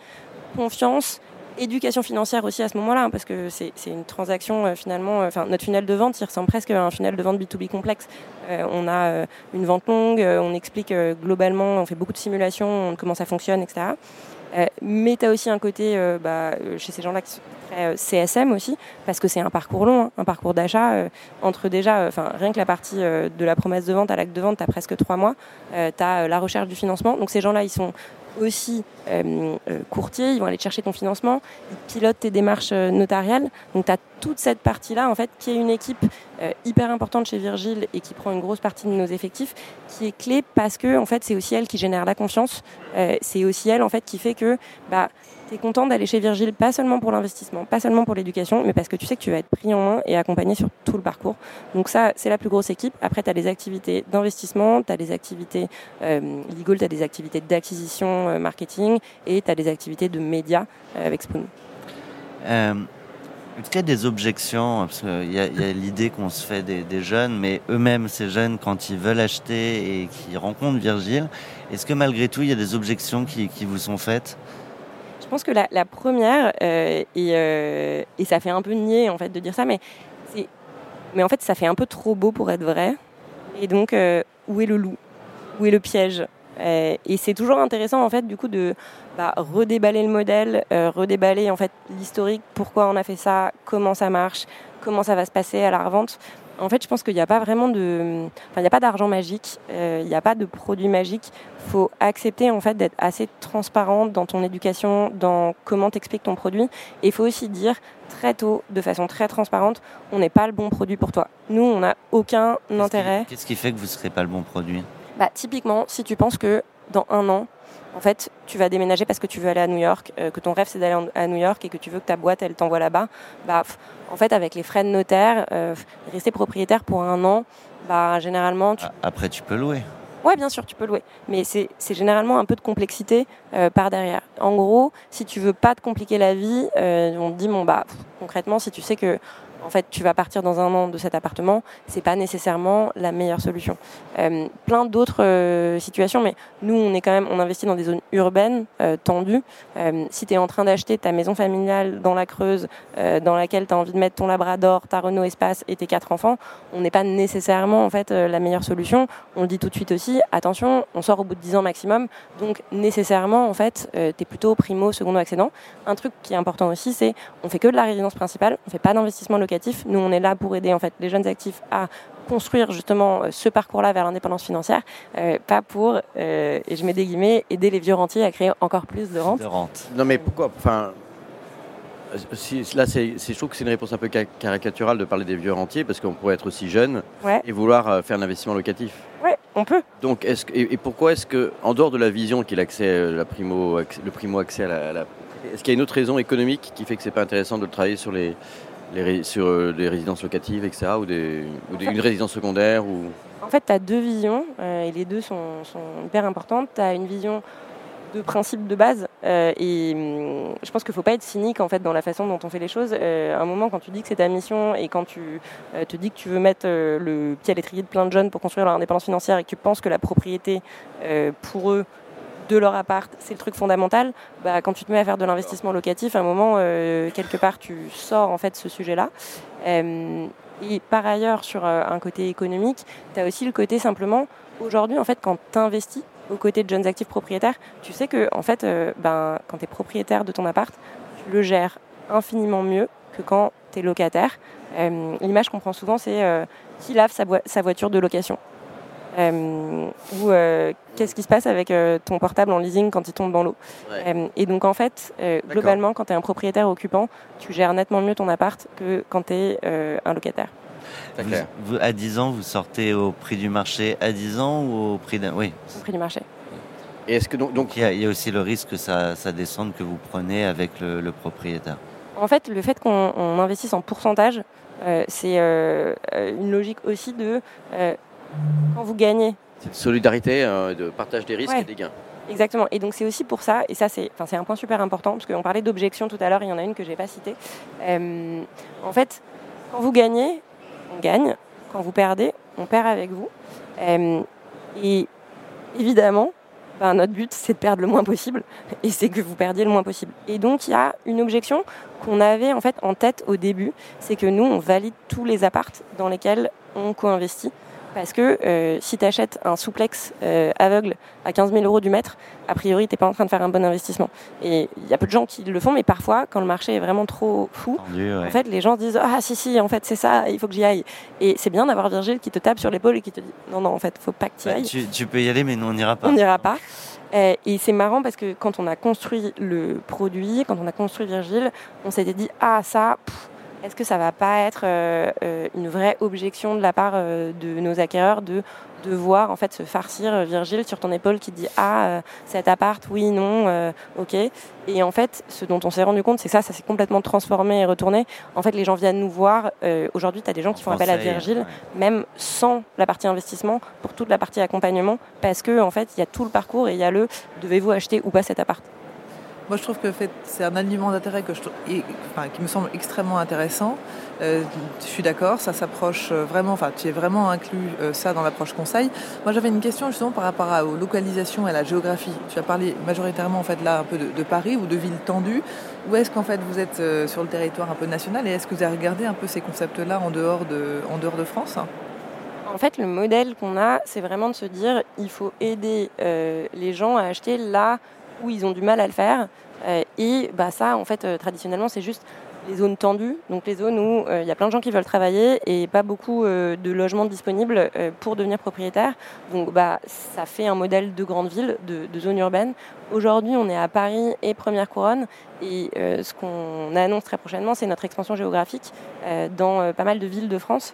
confiance, éducation financière aussi à ce moment-là, hein, parce que c'est une transaction euh, finalement, euh, enfin notre funnel de vente, il ressemble presque à un funnel de vente B2B complexe. Euh, on a une vente longue, on explique globalement, on fait beaucoup de simulations, comment ça fonctionne, etc. mais tu as aussi un côté bah, chez ces gens-là qui sont très CSM aussi, parce que c'est un parcours long, hein, un parcours d'achat. entre déjà, enfin rien que la partie de la promesse de vente à l'acte de vente, tu as presque trois mois. tu as la recherche du financement. Donc ces gens-là, ils sont aussi euh, euh, courtiers, ils vont aller chercher ton financement, ils pilotent tes démarches euh, notariales. Donc tu as toute cette partie-là, en fait, qui est une équipe hyper importante chez Virgile et qui prend une grosse partie de nos effectifs, qui est clé parce que, en fait, c'est aussi elle qui génère la confiance. c'est aussi elle, en fait, qui fait que bah, tu es content d'aller chez Virgile, pas seulement pour l'investissement, pas seulement pour l'éducation, mais parce que tu sais que tu vas être pris en main et accompagné sur tout le parcours. Donc ça, c'est la plus grosse équipe. Après, tu as des activités d'investissement, tu as des activités euh, legal, tu as des activités d'acquisition euh, marketing et tu as des activités de médias euh, avec Spoon. Est-ce qu'il y a des objections? Parce qu'il y a, l'idée qu'on se fait des, jeunes, mais eux-mêmes, ces jeunes, quand ils veulent acheter et qu'ils rencontrent Virgile, est-ce que malgré tout, il y a des objections qui vous sont faites? Je pense que la, première, euh, et, euh, et ça fait un peu nier en fait de dire ça, mais, mais en fait ça fait un peu trop beau pour être vrai. Et donc, euh, où est le loup? Où est le piège? Et c'est toujours intéressant en fait du coup de bah, redéballer le modèle, redéballer en fait l'historique, pourquoi on a fait ça, comment ça marche, comment ça va se passer à la revente. En fait, je pense qu'il n'y a pas vraiment de, enfin, il n'y a pas d'argent magique, euh, il n'y a pas de produit magique. Faut accepter en fait d'être assez transparente dans ton éducation, dans comment t'expliques ton produit. Et il faut aussi dire très tôt, de façon très transparente, on n'est pas le bon produit pour toi. Nous, on n'a aucun Qu'est-ce qui- intérêt. Qu'est-ce qui fait que vous ne serez pas le bon produit? Bah, typiquement, si tu penses que dans un an, en fait, tu vas déménager parce que tu veux aller à New York, euh, que ton rêve c'est d'aller à New York et que tu veux que ta boîte elle t'envoie là-bas, bah, en fait, avec les frais de notaire, euh, rester propriétaire pour un an, bah, généralement, tu Après, tu peux louer. Ouais, bien sûr, tu peux louer. Mais c'est généralement un peu de complexité euh, par derrière. En gros, si tu veux pas te compliquer la vie, on te dit, bon, bah, pff, concrètement, si tu sais que en fait, tu vas partir dans un an de cet appartement, c'est pas nécessairement la meilleure solution. Euh, plein d'autres euh, situations, mais nous, on est quand même, on investit dans des zones urbaines euh, tendues. Si tu es en train d'acheter ta maison familiale dans la Creuse, dans laquelle tu as envie de mettre ton Labrador, ta Renault Espace et tes quatre enfants, on n'est pas nécessairement en fait la meilleure solution. On le dit tout de suite aussi. Attention, on sort au bout de 10 ans maximum, donc nécessairement en fait, tu es plutôt primo, secondo accédant. Un truc qui est important aussi, c'est on fait que de la résidence principale, on fait pas d'investissement locatif. Nous, on est là pour aider en fait les jeunes actifs à construire justement euh, ce parcours-là vers l'indépendance financière, euh, pas pour, euh, et je mets des guillemets, aider les vieux rentiers à créer encore plus de rentes. De rente. Non, mais pourquoi Enfin, si, là, c'est, c'est- je trouve que c'est une réponse un peu ca- caricaturale de parler des vieux rentiers parce qu'on pourrait être aussi jeune Ouais. et vouloir faire un investissement locatif. Ouais, on peut. Donc, est-ce que- et, et pourquoi est-ce que, en dehors de la vision qui est l'accès, euh, la primo, le primo accès à la, à la- est-ce qu'il y a une autre raison économique qui fait que c'est pas intéressant de le travailler sur les, les sur euh, des résidences locatives, etc., ou, des, ou des- une résidence secondaire ou En fait, tu as deux visions, euh, et les deux sont, sont hyper importantes. Tu as une vision de principe de base, euh, et hum, je pense qu'il ne faut pas être cynique en fait, dans la façon dont on fait les choses. Euh, à un moment, quand tu dis que c'est ta mission, et quand tu te dis que tu veux mettre le pied à l'étrier de plein de jeunes pour construire leur indépendance financière, et que tu penses que la propriété, pour eux, de leur appart, c'est le truc fondamental. Bah, quand tu te mets à faire de l'investissement locatif, à un moment, euh, quelque part, tu sors en fait ce sujet-là. Euh, et par ailleurs, sur euh, un côté économique, tu as aussi le côté simplement, aujourd'hui, en fait, quand tu investis aux côtés de jeunes actifs propriétaires, tu sais que, en fait, euh, ben, quand tu es propriétaire de ton appart, tu le gères infiniment mieux que quand tu es locataire. L'image qu'on prend souvent, c'est qui lave sa, voiture de location ou euh, qu'est-ce qui se passe avec euh, ton portable en leasing quand il tombe dans l'eau. Ouais. Euh, et donc en fait, euh, globalement, quand tu es un propriétaire occupant, tu gères nettement mieux ton appart que quand tu es un locataire. Vous- à 10 ans, vous sortez au prix du marché à 10 ans ou au prix d'un. Oui. au prix du marché. Et est-ce que donc, il y, a- il y a aussi le risque que ça, ça descende que vous prenez avec le, le propriétaire. En fait, le fait qu'on on investisse en pourcentage, euh, c'est euh, euh, une logique aussi de euh, quand vous gagnez. cette solidarité, euh, de partage des risques Ouais. et des gains. Exactement. Et donc c'est aussi pour ça, et ça c'est, enfin, c'est un point super important, parce qu'on parlait d'objection tout à l'heure, il y en a une que j'ai pas citée. Euh, en fait, quand vous gagnez, on gagne. Quand vous perdez, on perd avec vous. Euh, et évidemment, ben, notre but c'est de perdre le moins possible, et c'est que vous perdiez le moins possible. Et donc il y a une objection qu'on avait en fait en tête au début, c'est que nous on valide tous les appartes dans lesquels on co-investit. Parce que euh, si tu achètes un souplex euh, aveugle à 15 000 euros du mètre, a priori, tu n'es pas en train de faire un bon investissement. Et il y a peu de gens qui le font, mais parfois, quand le marché est vraiment trop fou, ouais. en fait, les gens se disent Ah, si, si, en fait, c'est ça, il faut que j'y aille. Et c'est bien d'avoir Virgile qui te tape sur l'épaule et qui te dit Non, non, en fait, faut pas que tu y Bah, ailles. tu, tu peux y aller, mais nous on n'ira pas. On n'ira pas. Euh, et c'est marrant parce que quand on a construit le produit, quand on a construit Virgile, on s'était dit Ah, ça, pff, est-ce que ça va pas être euh, euh, une vraie objection de la part euh, de nos acquéreurs de de voir en fait se farcir Virgile sur ton épaule qui dit ah cet appart oui non euh, ok. Et en fait ce dont on s'est rendu compte c'est que ça ça s'est complètement transformé et retourné. En fait les gens viennent nous voir euh, aujourd'hui tu as des gens qui font appel à Virgile même sans la partie investissement, pour toute la partie accompagnement, parce que en fait, il y a tout le parcours et il y a le devez-vous acheter ou pas cet appart? Moi, je trouve que c'est un aliment d'intérêt qui me semble extrêmement intéressant. Euh, je suis d'accord, ça s'approche euh, vraiment, enfin, tu es vraiment inclus euh, ça dans l'approche conseil. Moi, j'avais une question justement par rapport à, aux localisations et à la géographie. Tu as parlé majoritairement en fait là un peu de, de Paris ou de villes tendues. Où est-ce qu'en fait vous êtes sur le territoire un peu national et est-ce que vous avez regardé un peu ces concepts-là en dehors de, en dehors de France? En fait, le modèle qu'on a, c'est vraiment de se dire il faut aider les gens à acheter là où ils ont du mal à le faire. Euh, et bah, ça, en fait, euh, traditionnellement, c'est juste les zones tendues, donc les zones où euh, il y a plein de gens qui veulent travailler et pas beaucoup de logements disponibles pour devenir propriétaire. Donc bah, ça fait un modèle de grande ville, de, de zone urbaine. Aujourd'hui, on est à Paris et Première Couronne et ce qu'on annonce très prochainement, c'est notre expansion géographique dans pas mal de villes de France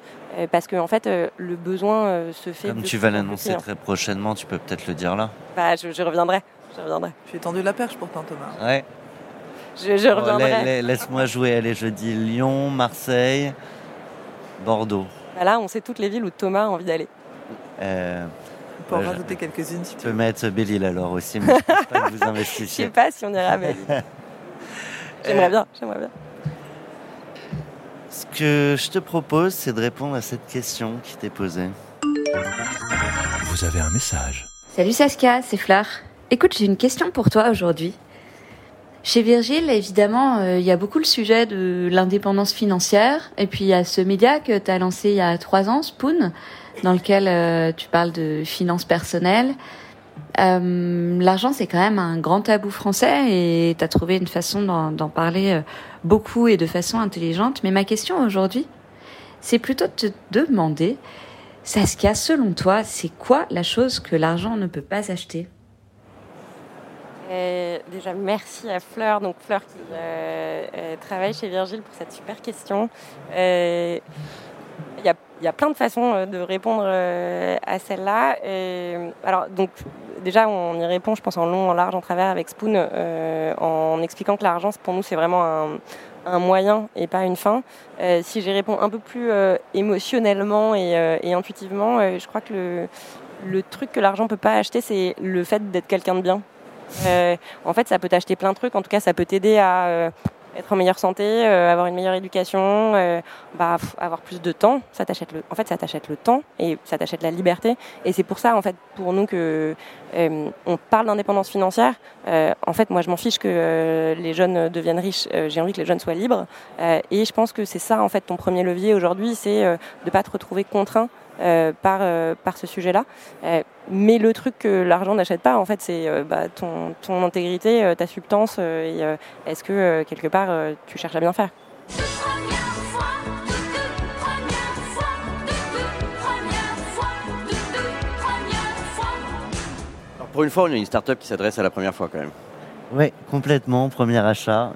parce que en fait, le besoin se fait. Comme tu vas l'annoncer très prochainement, tu peux peut-être le dire là. Bah, je, je reviendrai. Je reviendrai. J'ai tendu la perche pourtant, Thomas. Ouais. Je, je reviendrai. Laisse-moi jouer. Allez, je dis Lyon, Marseille, Bordeaux. Bah là, on sait toutes les villes où Thomas a envie d'aller. Euh, on peut en rajouter quelques-unes si tu peux. mettre Belle-Île alors aussi, mais je ne pense pas que vous investissiez. je ne sais pas si on ira à Belle-Île. j'aimerais bien, j'aimerais bien. Ce que je te propose, c'est de répondre à cette question qui t'est posée. Vous avez un message. Salut Saskia, c'est Fleur. Écoute, j'ai une question pour toi aujourd'hui. Chez Virgile, évidemment, euh, il y a beaucoup le sujet de l'indépendance financière. Et puis, il y a ce média que tu as lancé il y a trois ans, Spoon, dans lequel euh, tu parles de finances personnelles. Euh, L'argent, c'est quand même un grand tabou français et tu as trouvé une façon d'en parler beaucoup et de façon intelligente. Mais ma question aujourd'hui, c'est plutôt de te demander, Saskia, selon toi, c'est quoi la chose que l'argent ne peut pas acheter? Déjà, merci à Fleur, donc Fleur qui euh, euh, travaille chez Virgile pour cette super question. Euh, il y, a, plein de façons de répondre à celle-là. alors, donc, déjà, on y répond, je pense, en long, en large, en travers avec Spoon, en expliquant que l'argent, pour nous, c'est vraiment un, moyen et pas une fin. si j'y réponds un peu plus émotionnellement et, intuitivement, je crois que le, le truc que l'argent peut pas acheter, c'est le fait d'être quelqu'un de bien. Euh, en fait, ça peut t'acheter plein de trucs. En tout cas, ça peut t'aider à euh, être en meilleure santé, euh, avoir une meilleure éducation, bah, avoir plus de temps. Ça t'achète le, en fait, ça t'achète le temps et ça t'achète la liberté. Et c'est pour ça, en fait, pour nous que on parle d'indépendance financière. en fait, moi, je m'en fiche que les jeunes deviennent riches. J'ai envie que les jeunes soient libres. et je pense que c'est ça, en fait, ton premier levier aujourd'hui, c'est de pas te retrouver contraint par, euh, par ce sujet-là. Euh, mais le truc que l'argent n'achète pas, en fait, c'est bah, ton, ton intégrité, ta substance, et est-ce que quelque part tu cherches à bien faire? Pour une fois, on a une start-up qui s'adresse à la première fois quand même. Oui, complètement, premier achat.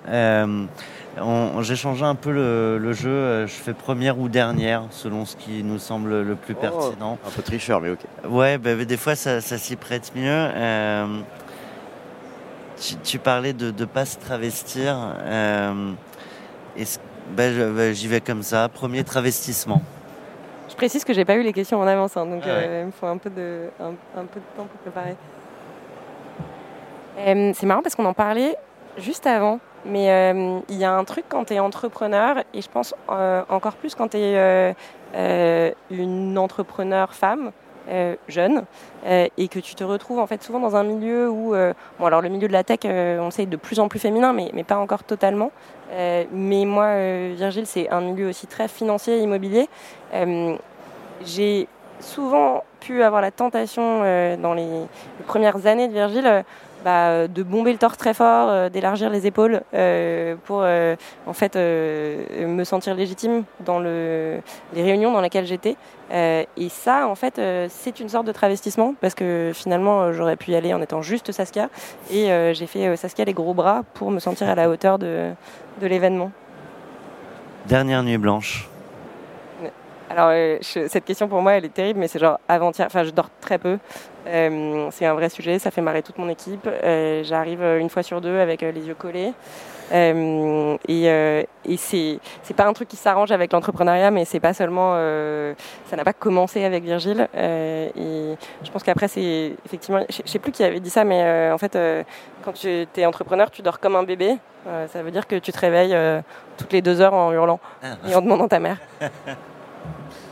Changé un peu le, jeu. Euh, je fais première ou dernière, selon ce qui nous semble le plus oh, pertinent. Un peu tricheur, mais ok. Ouais, bah, des fois, ça, s'y prête mieux. Euh, tu, parlais de ne pas se travestir. Euh, bah, bah, j'y vais comme ça. Premier travestissement. Je précise que j'ai pas eu les questions en avance, hein, donc ah il me faut un peu, de, un peu de temps pour préparer. C'est marrant parce qu'on en parlait juste avant. Mais euh, il y a un truc quand tu es entrepreneur, et je pense euh, encore plus quand tu es euh, une entrepreneur femme, jeune, et que tu te retrouves en fait souvent dans un milieu où, bon alors le milieu de la tech, on sait de plus en plus féminin, mais, mais pas encore totalement. mais moi, Virgile, c'est un milieu aussi très financier, immobilier. J'ai souvent pu avoir la tentation dans les, premières années de Virgile bah, euh, de bomber le torse très fort, euh, d'élargir les épaules euh, pour en fait me sentir légitime dans le, les réunions dans lesquelles j'étais. et ça, en fait, c'est une sorte de travestissement parce que finalement, j'aurais pu y aller en étant juste Saskia et j'ai fait Saskia les gros bras pour me sentir à la hauteur de l'événement. Dernière nuit blanche. Alors, euh, je- cette question pour moi, elle est terrible, mais c'est genre avant-hier. Enfin, je dors très peu. Euh, c'est un vrai sujet, ça fait marrer toute mon équipe. Euh, J'arrive une fois sur deux avec les yeux collés. Euh, et et c'est c'est pas un truc qui s'arrange avec l'entrepreneuriat, mais c'est pas seulement. ça n'a pas commencé avec Virgile. Et je pense qu'après, c'est effectivement. Je sais plus qui avait dit ça, mais en fait, quand tu es entrepreneur, tu dors comme un bébé. Ça veut dire que tu te réveilles toutes les deux heures en hurlant et en demandant ta mère.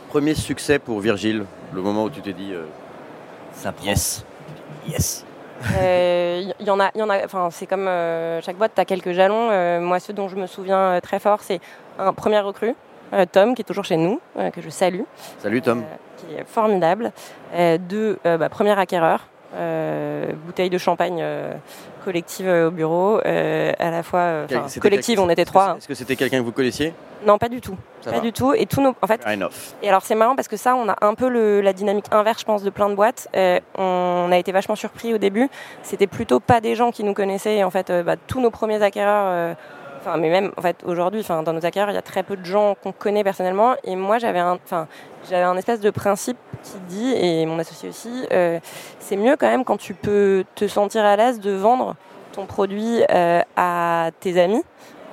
Premier succès pour Virgile, le moment où tu t'es dit euh, Ça prend. yes. Yes. Il Euh, y, y en a, y en a. Enfin, c'est comme euh, chaque boîte, tu as quelques jalons. Euh, moi, ceux dont je me souviens euh, très fort, c'est un premier recrue, euh, Tom, qui est toujours chez nous, euh, que je salue, Salut Tom. euh, qui est formidable. Euh, deux, euh, bah, premier acquéreur, euh, bouteille de champagne euh, collective euh, au bureau, euh, à la fois. euh, collective, on était trois. c'est- Est-ce que c'était quelqu'un que vous connaissiez? Non, pas du tout. Ça pas va. du tout. Et tous nos, en fait, et alors c'est marrant parce que ça, on a un peu le- la dynamique inverse, je pense, de plein de boîtes. Euh, on a été vachement surpris au début. C'était plutôt pas des gens qui nous connaissaient. Et en fait, euh, bah, tous nos premiers acquéreurs, euh, enfin, mais même en fait aujourd'hui, enfin, dans nos acquéreurs, il y a très peu de gens qu'on connaît personnellement. Et moi, j'avais un, enfin, j'avais un espèce de principe qui dit, et mon associé aussi, euh, c'est mieux quand même quand tu peux te sentir à l'aise de vendre ton produit euh, à tes amis.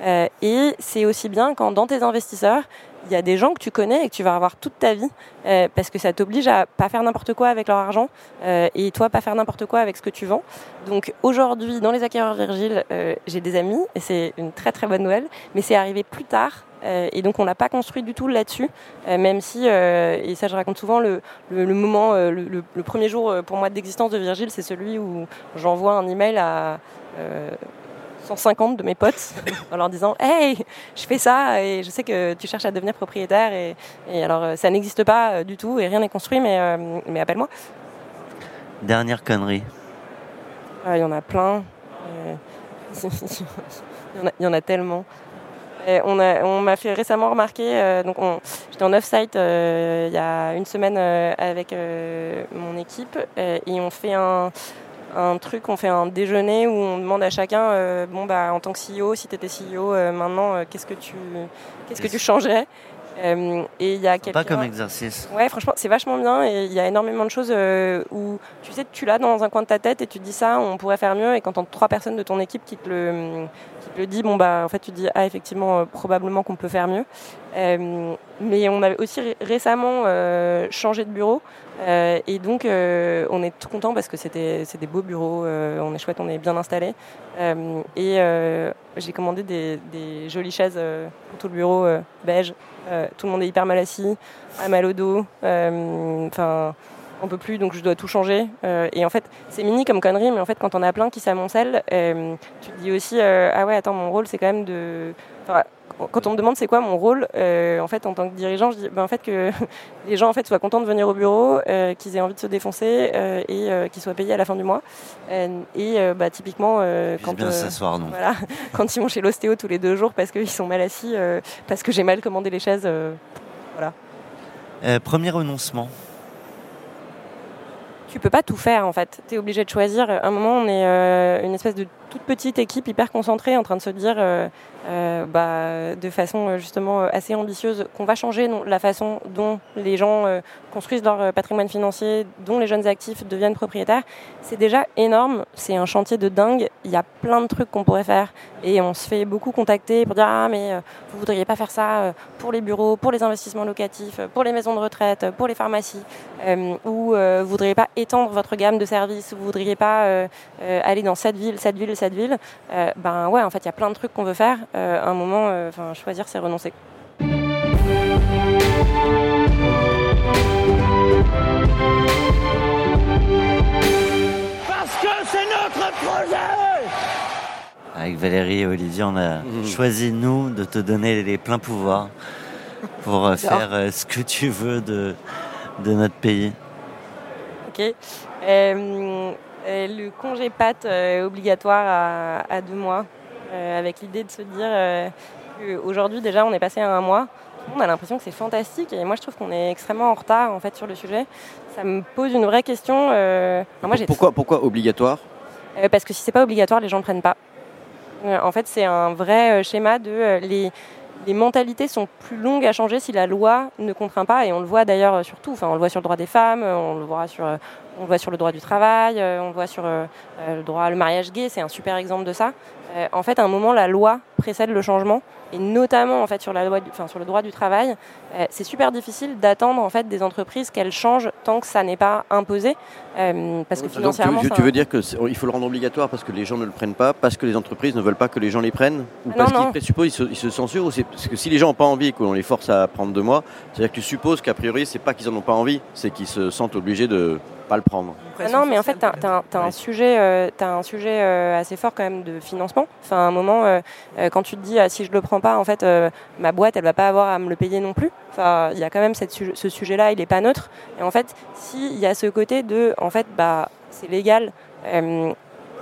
Euh, et c'est aussi bien quand dans tes investisseurs, il y a des gens que tu connais et que tu vas avoir toute ta vie, euh, parce que ça t'oblige à pas faire n'importe quoi avec leur argent euh, et toi pas faire n'importe quoi avec ce que tu vends. Donc aujourd'hui, dans les acquéreurs Virgile, euh, j'ai des amis et c'est une très très bonne nouvelle, mais c'est arrivé plus tard. euh, et donc on n'a pas construit du tout là-dessus, euh, même si, euh, et ça je raconte souvent, le, le, le moment, le, le- premier jour pour moi d'existence de Virgile, c'est celui où j'envoie un email à 150 de mes potes en leur disant Hey, je fais ça et je sais que tu cherches à devenir propriétaire. Et, et alors, euh, ça n'existe pas euh, du tout et rien n'est construit, mais, euh, mais appelle-moi. Dernière connerie. Ah, Il y en a plein. Il y en a- il y, en a tellement. Et on m'a fait récemment remarquer, euh, donc j'étais en off-site il y a une semaine avec mon équipe et on fait un, un truc, on fait un déjeuner où on demande à chacun, euh, bon bah en tant que CEO, si tu étais CEO euh, maintenant, euh, qu'est-ce que tu, qu'est-ce que tu changerais? Et il y a Pas comme exercice. Ouais, franchement, c'est vachement bien et il y a énormément de choses où tu sais, tu l'as dans un coin de ta tête et tu te dis ça, on pourrait faire mieux. Et quand t'entends trois personnes de ton équipe qui te le, qui te le dit, bon bah en fait tu te dis ah effectivement probablement qu'on peut faire mieux. Mais on avait aussi ré- récemment changé de bureau euh, et donc euh, on est tout content parce que c'était c'est des beaux bureaux, euh, on est chouette, on est bien installé. Et j'ai commandé des, des jolies chaises pour tout le bureau beige. Tout le monde est hyper mal assis, a mal au dos. Enfin, on peut plus, donc je dois tout changer. Et en fait, c'est mini comme connerie, mais en fait, quand on a plein qui s'amoncellent, tu te dis aussi, ah ouais, attends, mon rôle, c'est quand même de. Quand on me demande c'est quoi mon rôle, euh, en fait, en tant que dirigeant, je dis, ben, en fait, que les gens en fait soient contents de venir au bureau, euh, qu'ils aient envie de se défoncer euh, et qu'ils soient payés à la fin du mois. Et bah, typiquement, quand bien non voilà, quand ils vont chez l'ostéo tous les deux jours parce qu'ils sont mal assis, parce que j'ai mal commandé les chaises. Euh, Premier renoncement. tu peux pas tout faire en fait. Tu es obligé de choisir. À un moment, on est euh, une espèce de toute petite équipe hyper concentrée en train de se dire euh, euh, bah, de façon euh, justement assez ambitieuse qu'on va changer la façon dont les gens construisent leur patrimoine financier, dont les jeunes actifs deviennent propriétaires. C'est déjà énorme. C'est un chantier de dingue. Il y a plein de trucs qu'on pourrait faire et on se fait beaucoup contacter pour dire ah mais vous voudriez pas faire ça pour les bureaux, pour les investissements locatifs, pour les maisons de retraite, pour les pharmacies, ou vous voudriez pas étendre votre gamme de services, vous voudriez pas aller dans cette ville, cette ville, cette ville. Euh, ben ouais, en fait, il y a plein de trucs qu'on veut faire. Euh, à un moment, euh, enfin, choisir, c'est renoncer. Avec Valérie et Olivier, on a Mhm. choisi, nous, de te donner les pleins pouvoirs pour euh, faire euh, ce que tu veux de, de notre pays. Ok. Euh, euh, le congé pâte euh, obligatoire à, à deux mois, euh, avec l'idée de se dire qu'aujourd'hui déjà on est passé à un mois. On a l'impression que c'est fantastique et moi je trouve qu'on est extrêmement en retard en fait sur le sujet. Ça me pose une vraie question. enfin, moi, j'ai Pourquoi, pourquoi obligatoire? Parce que si c'est pas obligatoire, les gens ne prennent pas. En fait, c'est un vrai schéma de les, les mentalités sont plus longues à changer si la loi ne contraint pas, et on le voit d'ailleurs surtout, enfin, on le voit sur le droit des femmes, on le voit sur, on le voit sur le droit du travail, on le voit sur le droit le mariage gay, c'est un super exemple de ça. en fait, à un moment, la loi précède le changement, et notamment en fait sur la loi, enfin, sur le droit du travail, c'est super difficile d'attendre en fait des entreprises qu'elles changent tant que ça n'est pas imposé, parce que financièrement. tu, tu, veux dire qu'il faut le rendre obligatoire parce que les gens ne le prennent pas, parce que les entreprises ne veulent pas que les gens les prennent, ou parce qu'ils présupposent, ils se, ils se censurent, ou parce que si les gens n'ont pas envie et qu'on les force à prendre de moi, c'est-à-dire que tu supposes qu'a priori, c'est pas qu'ils en ont pas envie, c'est qu'ils se sentent obligés de pas le prendre. Ah non, mais en fait, tu as, un sujet, euh, as un sujet euh, assez fort quand même de financement. Enfin, à un moment, euh, quand tu te dis, ah, si je le prends pas, en fait, ma boîte, elle va pas avoir à me le payer non plus. Enfin, il y a quand même cette, ce sujet-là, il est pas neutre. Et en fait, s'il y a ce côté de, en fait, bah, c'est légal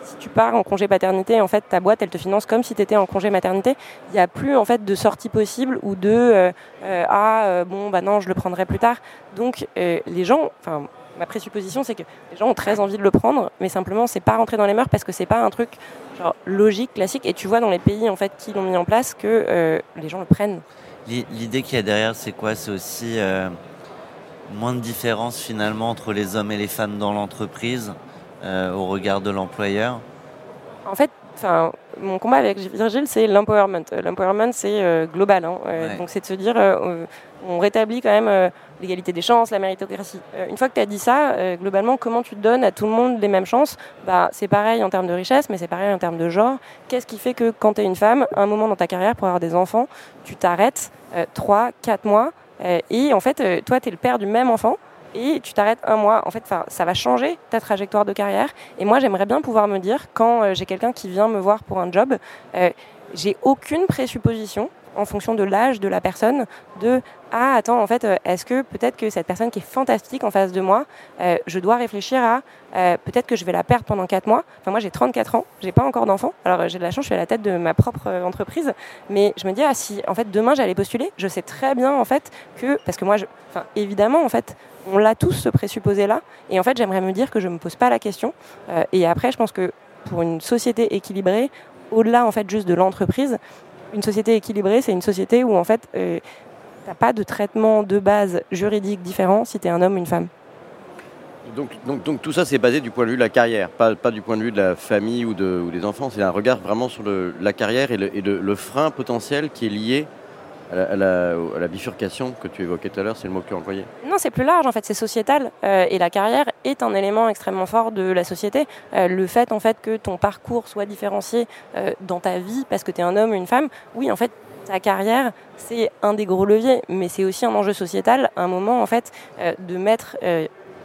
si tu pars en congé paternité, en fait, ta boîte, elle te finance comme si tu étais en congé maternité. Il n'y a plus en fait de sortie possible ou de euh, euh, ah euh, bon bah non, je le prendrai plus tard. Donc les gens, enfin ma présupposition, c'est que les gens ont très envie de le prendre, mais simplement c'est pas rentré dans les mœurs parce que c'est pas un truc genre logique, classique. Et tu vois dans les pays en fait qui l'ont mis en place que les gens le prennent. L'idée qu'il y a derrière, c'est quoi? C'est aussi moins de différence finalement entre les hommes et les femmes dans l'entreprise. Euh, au regard de l'employeur? En fait, enfin, mon combat avec Virgile, c'est l'empowerment. Euh, l'empowerment, c'est euh, global. Hein. Donc, c'est de se dire, on rétablit quand même l'égalité des chances, la méritocratie. une fois que tu as dit ça, globalement, comment tu donnes à tout le monde les mêmes chances? Bah, C'est pareil en termes de richesse, mais c'est pareil en termes de genre. Qu'est-ce qui fait que quand tu es une femme, un moment dans ta carrière pour avoir des enfants, tu t'arrêtes 3, 4 mois, et en fait, toi, tu es le père du même enfant, et tu t'arrêtes un mois. En fait, ça va changer ta trajectoire de carrière. Et moi, j'aimerais bien pouvoir me dire, quand euh, j'ai quelqu'un qui vient me voir pour un job, euh, j'ai aucune présupposition en fonction de l'âge de la personne, de ah attends en fait euh, est-ce que peut-être que cette personne qui est fantastique en face de moi, euh, je dois réfléchir à euh, peut-être que je vais la perdre pendant 4 mois? Enfin moi j'ai 34 ans, j'ai pas encore d'enfant. Alors j'ai de la chance, je suis à la tête de ma propre entreprise, mais je me dis ah si en fait demain j'allais postuler, je sais très bien en fait que parce que moi je, enfin évidemment en fait on l'a tous ce présupposé là et en fait j'aimerais me dire que je me pose pas la question et après je pense que pour une société équilibrée au-delà en fait juste de l'entreprise, une société équilibrée, c'est une société où en fait, euh, tu n'as pas de traitement de base juridique différent si tu es un homme ou une femme. Donc, donc, tout ça, c'est basé du point de vue de la carrière, pas, du point de vue de la famille ou, de, ou des enfants. C'est un regard vraiment sur la carrière et le, frein potentiel qui est lié à la, bifurcation que tu évoquais tout à l'heure, c'est le mot que tu as employé Non, c'est plus large en fait, c'est sociétal. Euh, et la carrière est un élément extrêmement fort de la société. Euh, le fait en fait que ton parcours soit différencié euh, dans ta vie parce que tu es un homme ou une femme, oui, en fait, ta carrière, c'est un des gros leviers, mais c'est aussi un enjeu sociétal, un moment en fait de mettre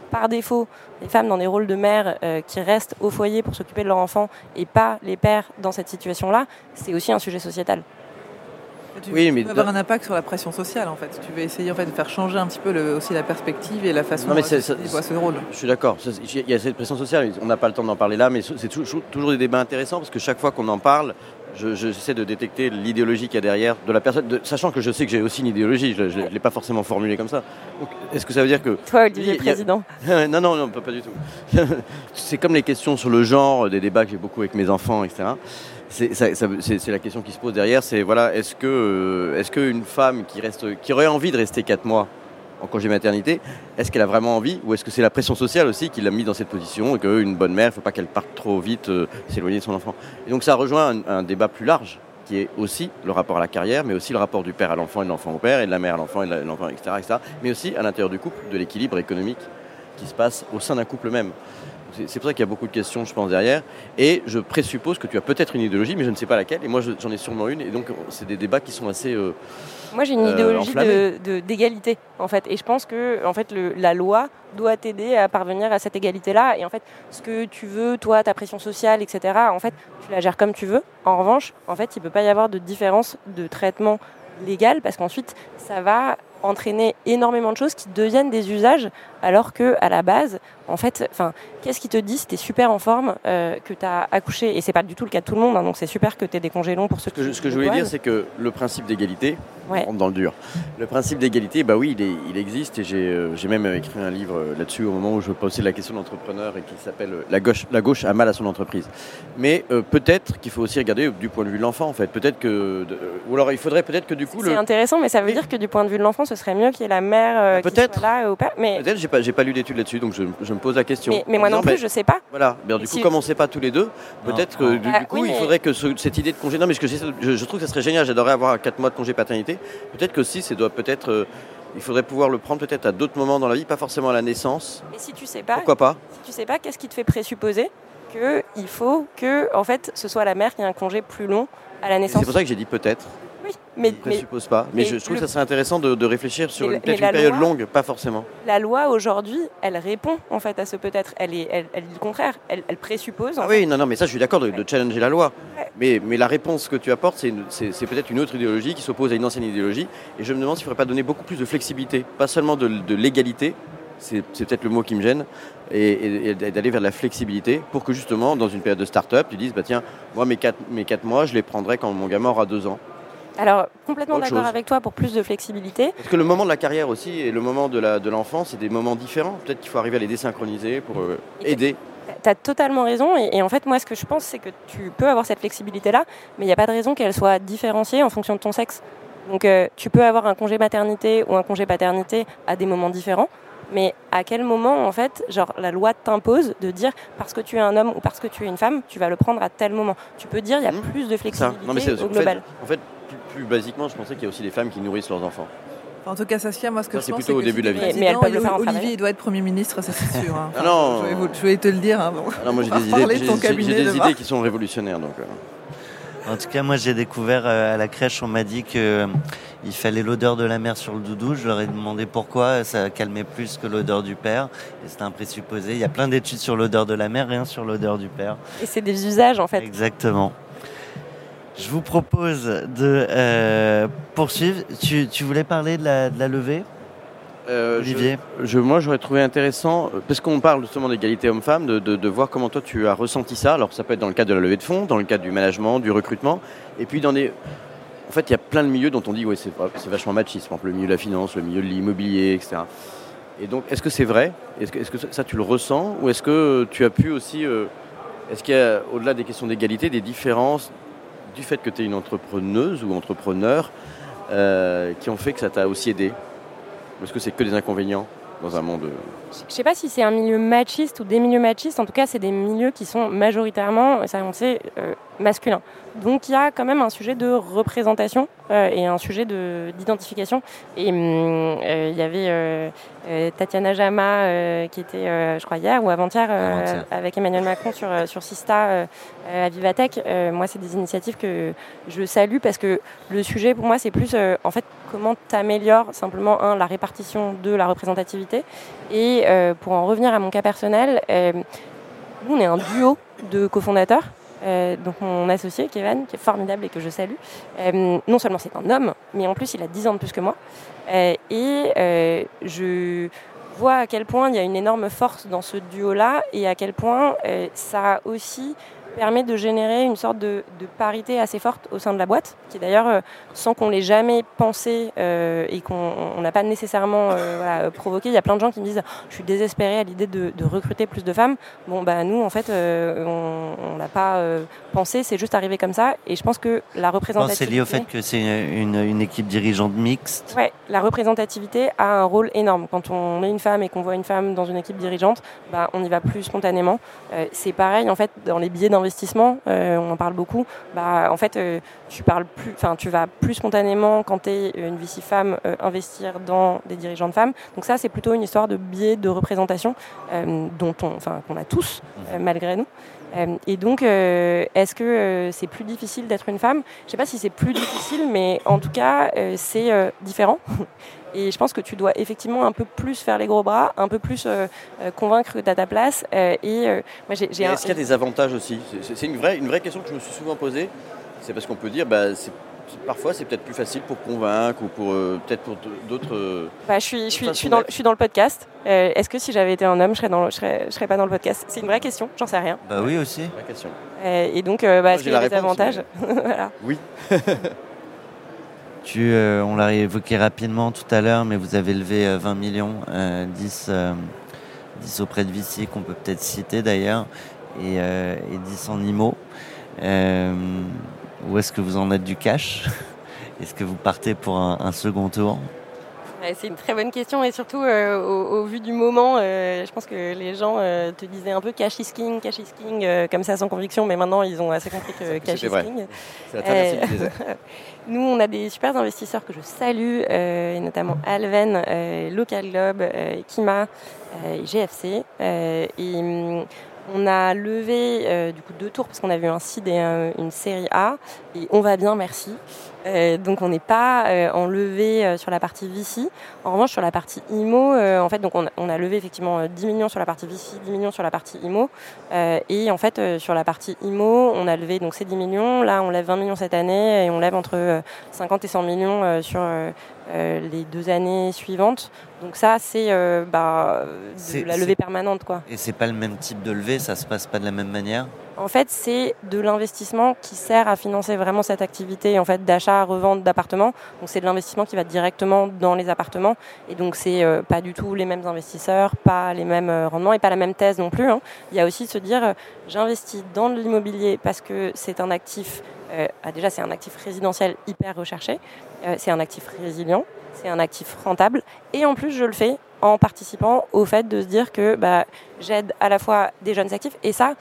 par défaut les femmes dans des rôles de mère qui restent au foyer pour s'occuper de leur enfant et pas les pères dans cette situation-là, c'est aussi un sujet sociétal. Tu oui, mais avoir un impact sur la pression sociale en fait. Tu veux essayer en fait de faire changer un petit peu le, aussi la perspective et la façon dont tu vois ce rôle. Je suis d'accord. Il y a cette pression sociale. On n'a pas le temps d'en parler là, mais c'est toujours, toujours des débats intéressants parce que chaque fois qu'on en parle, j'essaie de détecter l'idéologie qu'il y a derrière de la personne, sachant que je sais que j'ai aussi une idéologie, je ne l'ai pas forcément formulée comme ça. Est-ce que ça veut dire que... Toi, Olivier, président. non, non, non, pas du tout. c'est comme les questions sur le genre, des débats que j'ai beaucoup avec mes enfants, etc c'est la question qui se pose derrière, c'est voilà, est-ce que euh, est-ce qu'une femme qui reste, qui aurait envie de rester 4 mois en congé maternité, est-ce qu'elle a vraiment envie ou est-ce que c'est la pression sociale aussi qui l'a mis dans cette position et qu'une bonne mère, il ne faut pas qu'elle parte trop vite euh, s'éloigner de son enfant? Et donc ça rejoint un, débat plus large qui est aussi le rapport à la carrière, mais aussi le rapport du père à l'enfant et de l'enfant au père, et de la mère à l'enfant et de l'enfant, etc., mais aussi à l'intérieur du couple, de l'équilibre économique qui se passe au sein d'un couple même. C'est pour ça qu'il y a beaucoup de questions, je pense, derrière. Et je présuppose que tu as peut-être une idéologie, mais je ne sais pas laquelle. Et moi, j'en ai sûrement une. Et donc, c'est des débats qui sont assez. Euh, moi, j'ai une euh, idéologie d'égalité, en fait. Et je pense que, en fait, le, la loi doit t'aider à parvenir à cette égalité-là. Et en fait, ce que tu veux, toi, ta pression sociale, etc., en fait, tu la gères comme tu veux. En revanche, en fait, il ne peut pas y avoir de différence de traitement légal parce qu'ensuite, ça va entraîner énormément de choses qui deviennent des usages, alors que à la base, en fait, enfin, qu'est-ce qui te dit si tu es super en forme, euh, que tu as accouché, et c'est pas du tout le cas de tout le monde, hein, donc c'est super que tu aies des congés longs pour ceux Ce que qui je, ce que je voulais dire, c'est que le principe d'égalité, Ouais. on rentre dans le dur. Le principe d'égalité, bah oui, il, est- il existe et j'ai euh, même écrit un livre euh, là-dessus au moment où je posais la question de l'entrepreneur et qui s'appelle euh, la gauche, la gauche a mal à son entreprise. Mais euh, peut-être qu'il faut aussi regarder du point de vue de l'enfant en fait. Peut-être que, de- ou alors il faudrait peut-être que du coup C'est le, intéressant, mais ça veut dire que du point de vue de l'enfant, ce serait mieux qu'il y ait la mère euh, qui Peut-être. soit là au père. Mais, peut-être j'ai pas j'ai pas lu d'études là-dessus donc je, je me pose la question. mais, mais moi non plus, ben, je sais pas. Voilà, Bien, du Si- coup, comme on ne sait pas tous les deux, peut-être que du, Ah, du coup, oui, il mais- faudrait que ce- cette idée de congé. Non, mais que je, je trouve que ça serait génial. J'adorerais avoir 4 mois de congé paternité. Peut-être que si, c'est doit peut-être. euh, il faudrait pouvoir le prendre peut-être à d'autres moments dans la vie, pas forcément à la naissance. Et si tu sais pas, Pourquoi pas si tu sais pas, qu'est-ce qui te fait présupposer que il faut que en fait ce soit la mère qui ait un congé plus long à la naissance C'est pour ça que j'ai dit peut-être. Oui, mais, je présuppose pas. Mais, mais je, trouve le- que ça serait intéressant de, de réfléchir sur peut-être une période loi- longue, pas forcément. la loi aujourd'hui, elle répond en fait à ce peut-être. Elle, est, elle, elle dit le contraire. Elle, elle présuppose. en Ah fait. oui, non, non, mais ça, je suis d'accord de, de challenger la loi. Ouais. Mais, mais la réponse que tu apportes, c'est peut-être une autre idéologie qui s'oppose à une ancienne idéologie. Et je me demande s'il ne faudrait pas donner beaucoup plus de flexibilité, pas seulement de, de l'égalité, c'est peut-être le mot qui me gêne, et, et- et d'aller vers la flexibilité pour que justement, dans une période de start-up, tu dises, bah tiens, moi, mes 4 mes quatre mois, je les prendrai quand mon gamin aura 2 ans. Alors complètement d'accord avec toi pour plus de flexibilité. Parce que le moment de la carrière aussi et le moment de l'enfant, c'est des moments différents. Peut-être qu'il faut arriver à les désynchroniser pour euh, aider. Tu as totalement raison. Et, et en fait, moi, ce que je pense, c'est que tu peux avoir cette flexibilité-là, mais il n'y a pas de raison qu'elle soit différenciée en fonction de ton sexe. Donc, euh, tu peux avoir un congé maternité ou un congé paternité à des moments différents. Mais à quel moment, en fait, genre, la loi t'impose de dire parce que tu es un homme ou parce que tu es une femme, tu vas le prendre à tel moment? Tu peux dire il y a Mhm. plus de flexibilité Non, mais au en fait- global. En fait, plus, basiquement, je pensais qu'il y a aussi des femmes qui nourrissent leurs enfants. En tout cas, Saskia, moi, ce que Ça, je c'est pense, plutôt au que début de la vie. Mais- mais président, peuvent le faire en Olivier, il doit être Premier ministre, ça c'est sûr. hein. Ah non. je, vais vous- je vais te le dire. hein, bon. Ah non, moi j'ai des idées, j'ai- j'ai- cabinet j'ai des idées qui sont révolutionnaires. Donc, euh. En tout cas, moi, j'ai découvert euh, à la crèche, on m'a dit que euh, il fallait l'odeur de la mère sur le doudou. Je leur ai demandé pourquoi ça calmait plus que l'odeur du père. Et c'était un présupposé. Il y a plein d'études sur l'odeur de la mère, rien sur l'odeur du père. Et c'est des usages, en fait. Exactement. Je vous propose de euh, poursuivre. Tu, tu voulais parler de la, de la levée, Euh, Olivier? je, moi, j'aurais trouvé intéressant, parce qu'on parle justement d'égalité homme-femme, de, de- de voir comment toi tu as ressenti ça. Alors, ça peut être dans le cadre de la levée de fonds, dans le cadre du management, du recrutement, et puis dans des. En fait, il y a plein de milieux dont on dit, ouais, c'est vachement machiste. Par exemple, le milieu de la finance, le milieu de l'immobilier, etc. Et donc, est-ce que c'est vrai? Est-ce que, est-ce que ça, ça, tu le ressens? Ou est-ce que tu as pu aussi. euh, est-ce qu'il y a, au-delà des questions d'égalité, des différences du fait que tu es une entrepreneuse ou entrepreneur euh, qui ont fait que ça t'a aussi aidé? Est-ce que c'est que des inconvénients dans un monde. Euh, Je sais pas si c'est un milieu machiste ou des milieux machistes. En tout cas, c'est des milieux qui sont majoritairement, ça on sait, euh, masculins. Donc il y a quand même un sujet de représentation euh, et un sujet de- d'identification. Et hum, euh, il y avait euh, euh, Tatiana Jama euh, qui était, euh, je crois, hier ou avant-hier euh, avec Emmanuel Macron sur, euh, sur Sista euh, euh, à Vivatech. Euh, moi, c'est des initiatives que je salue parce que le sujet pour moi, c'est plus euh, en fait comment tu améliores simplement, un, la répartition de la représentativité. Et euh, pour en revenir à mon cas personnel, euh, nous, on est un duo de cofondateurs. Euh, donc mon associé Kevin, qui est formidable et que je salue, non seulement c'est un homme, mais en plus il a 10 ans de plus que moi. Et je vois à quel point il y a une énorme force dans ce duo-là et à quel point ça aussi permet de générer une sorte de, de parité assez forte au sein de la boîte, qui d'ailleurs, euh, sans qu'on l'ait jamais pensé euh, et qu'on on n'a pas nécessairement euh, voilà, provoqué, il y a plein de gens qui me disent « je suis désespérée à l'idée de, de recruter plus de femmes ». Bon, bah nous, en fait, euh, on on n'a pas euh, pensé, c'est juste arrivé comme ça. Et je pense que la représentativité... c'est lié au fait que c'est une, une équipe dirigeante mixte. Ouais, la représentativité a un rôle énorme. Quand on est une femme et qu'on voit une femme dans une équipe dirigeante, bah, on y va plus spontanément. Euh, c'est pareil en fait dans les billets d'investissement, euh, on en parle beaucoup. Bah, en fait, euh, tu parles plus, enfin, tu vas plus spontanément quand tu es une VC femme euh, investir dans des dirigeantes femmes. Donc ça, c'est plutôt une histoire de biais de représentation dont on, enfin, qu'on a tous euh, malgré nous. Et donc, est-ce que c'est plus difficile d'être une femme? Je sais pas si c'est plus difficile, mais en tout cas, c'est différent. Et je pense que tu dois effectivement un peu plus faire les gros bras, un peu plus euh, euh, convaincre que tu as ta place. Euh, et euh, moi, j'ai, j'ai Et un- Est-ce qu'il y a des avantages aussi? C'est- une vraie, une vraie question que je me suis souvent posée. C'est parce qu'on peut dire, bah, c'est parfois c'est peut-être plus facile pour convaincre ou pour euh, peut-être pour d'autres. euh, Bah, je, suis, je, suis, je, suis dans, d'être. je suis dans le podcast. Euh, Est-ce que si j'avais été un homme, je serais, dans le- je serais, je serais pas dans le podcast? C'est une vraie question, j'en sais rien. Bah oui aussi. la question. Euh, et donc, euh, bah, est-ce qu'il y a des réponse, avantages? Voilà. Oui. Euh, on l'a évoqué rapidement tout à l'heure, mais vous avez levé euh, 20 millions, euh, 10, euh, 10 auprès de Vici, qu'on peut peut-être citer d'ailleurs, et, euh, et 10 en IMO. Où est-ce que vous en êtes du cash? Est-ce que vous partez pour un, second tour? C'est une très bonne question et surtout euh, au, au vu du moment, euh, je pense que les gens euh, te disaient un peu cash is king, cash is king, comme ça sans conviction, mais maintenant ils ont assez compris que cash is vrai. king. La. Nous, on a des super investisseurs que je salue, et notamment Alven, Local Globe, Kima, GFC. et hum, on a levé du coup deux tours parce qu'on a vu un seed et un- une série A. Et on va bien, merci. Euh, donc on n'est pas euh, en levée euh, sur la partie VC. En revanche, sur la partie IMO, euh, en fait, donc on, a- on a levé effectivement euh, 10 millions sur la partie VC, 10 millions sur la partie IMO. Et en fait, sur la partie IMO, on a levé donc ces 10 millions. Là, on lève 20 millions cette année et on lève entre euh, 50 et 100 millions sur les deux années suivantes. Donc ça, c'est bah, de la levée permanente, quoi. Et c'est pas le même type de levée, ça se passe pas de la même manière? En fait, c'est de l'investissement qui sert à financer vraiment cette activité en fait d'achat, revente d'appartements. Donc c'est de l'investissement qui va directement dans les appartements et donc c'est euh, pas du tout les mêmes investisseurs, pas les mêmes euh, rendements et pas la même thèse non plus. hein. Il y a aussi de se dire euh, j'investis dans l'immobilier parce que c'est un actif. ah, déjà c'est un actif résidentiel hyper recherché, c'est un actif résilient, c'est un actif rentable et en plus je le fais en participant au fait de se dire que bah, j'aide à la fois des jeunes actifs et ça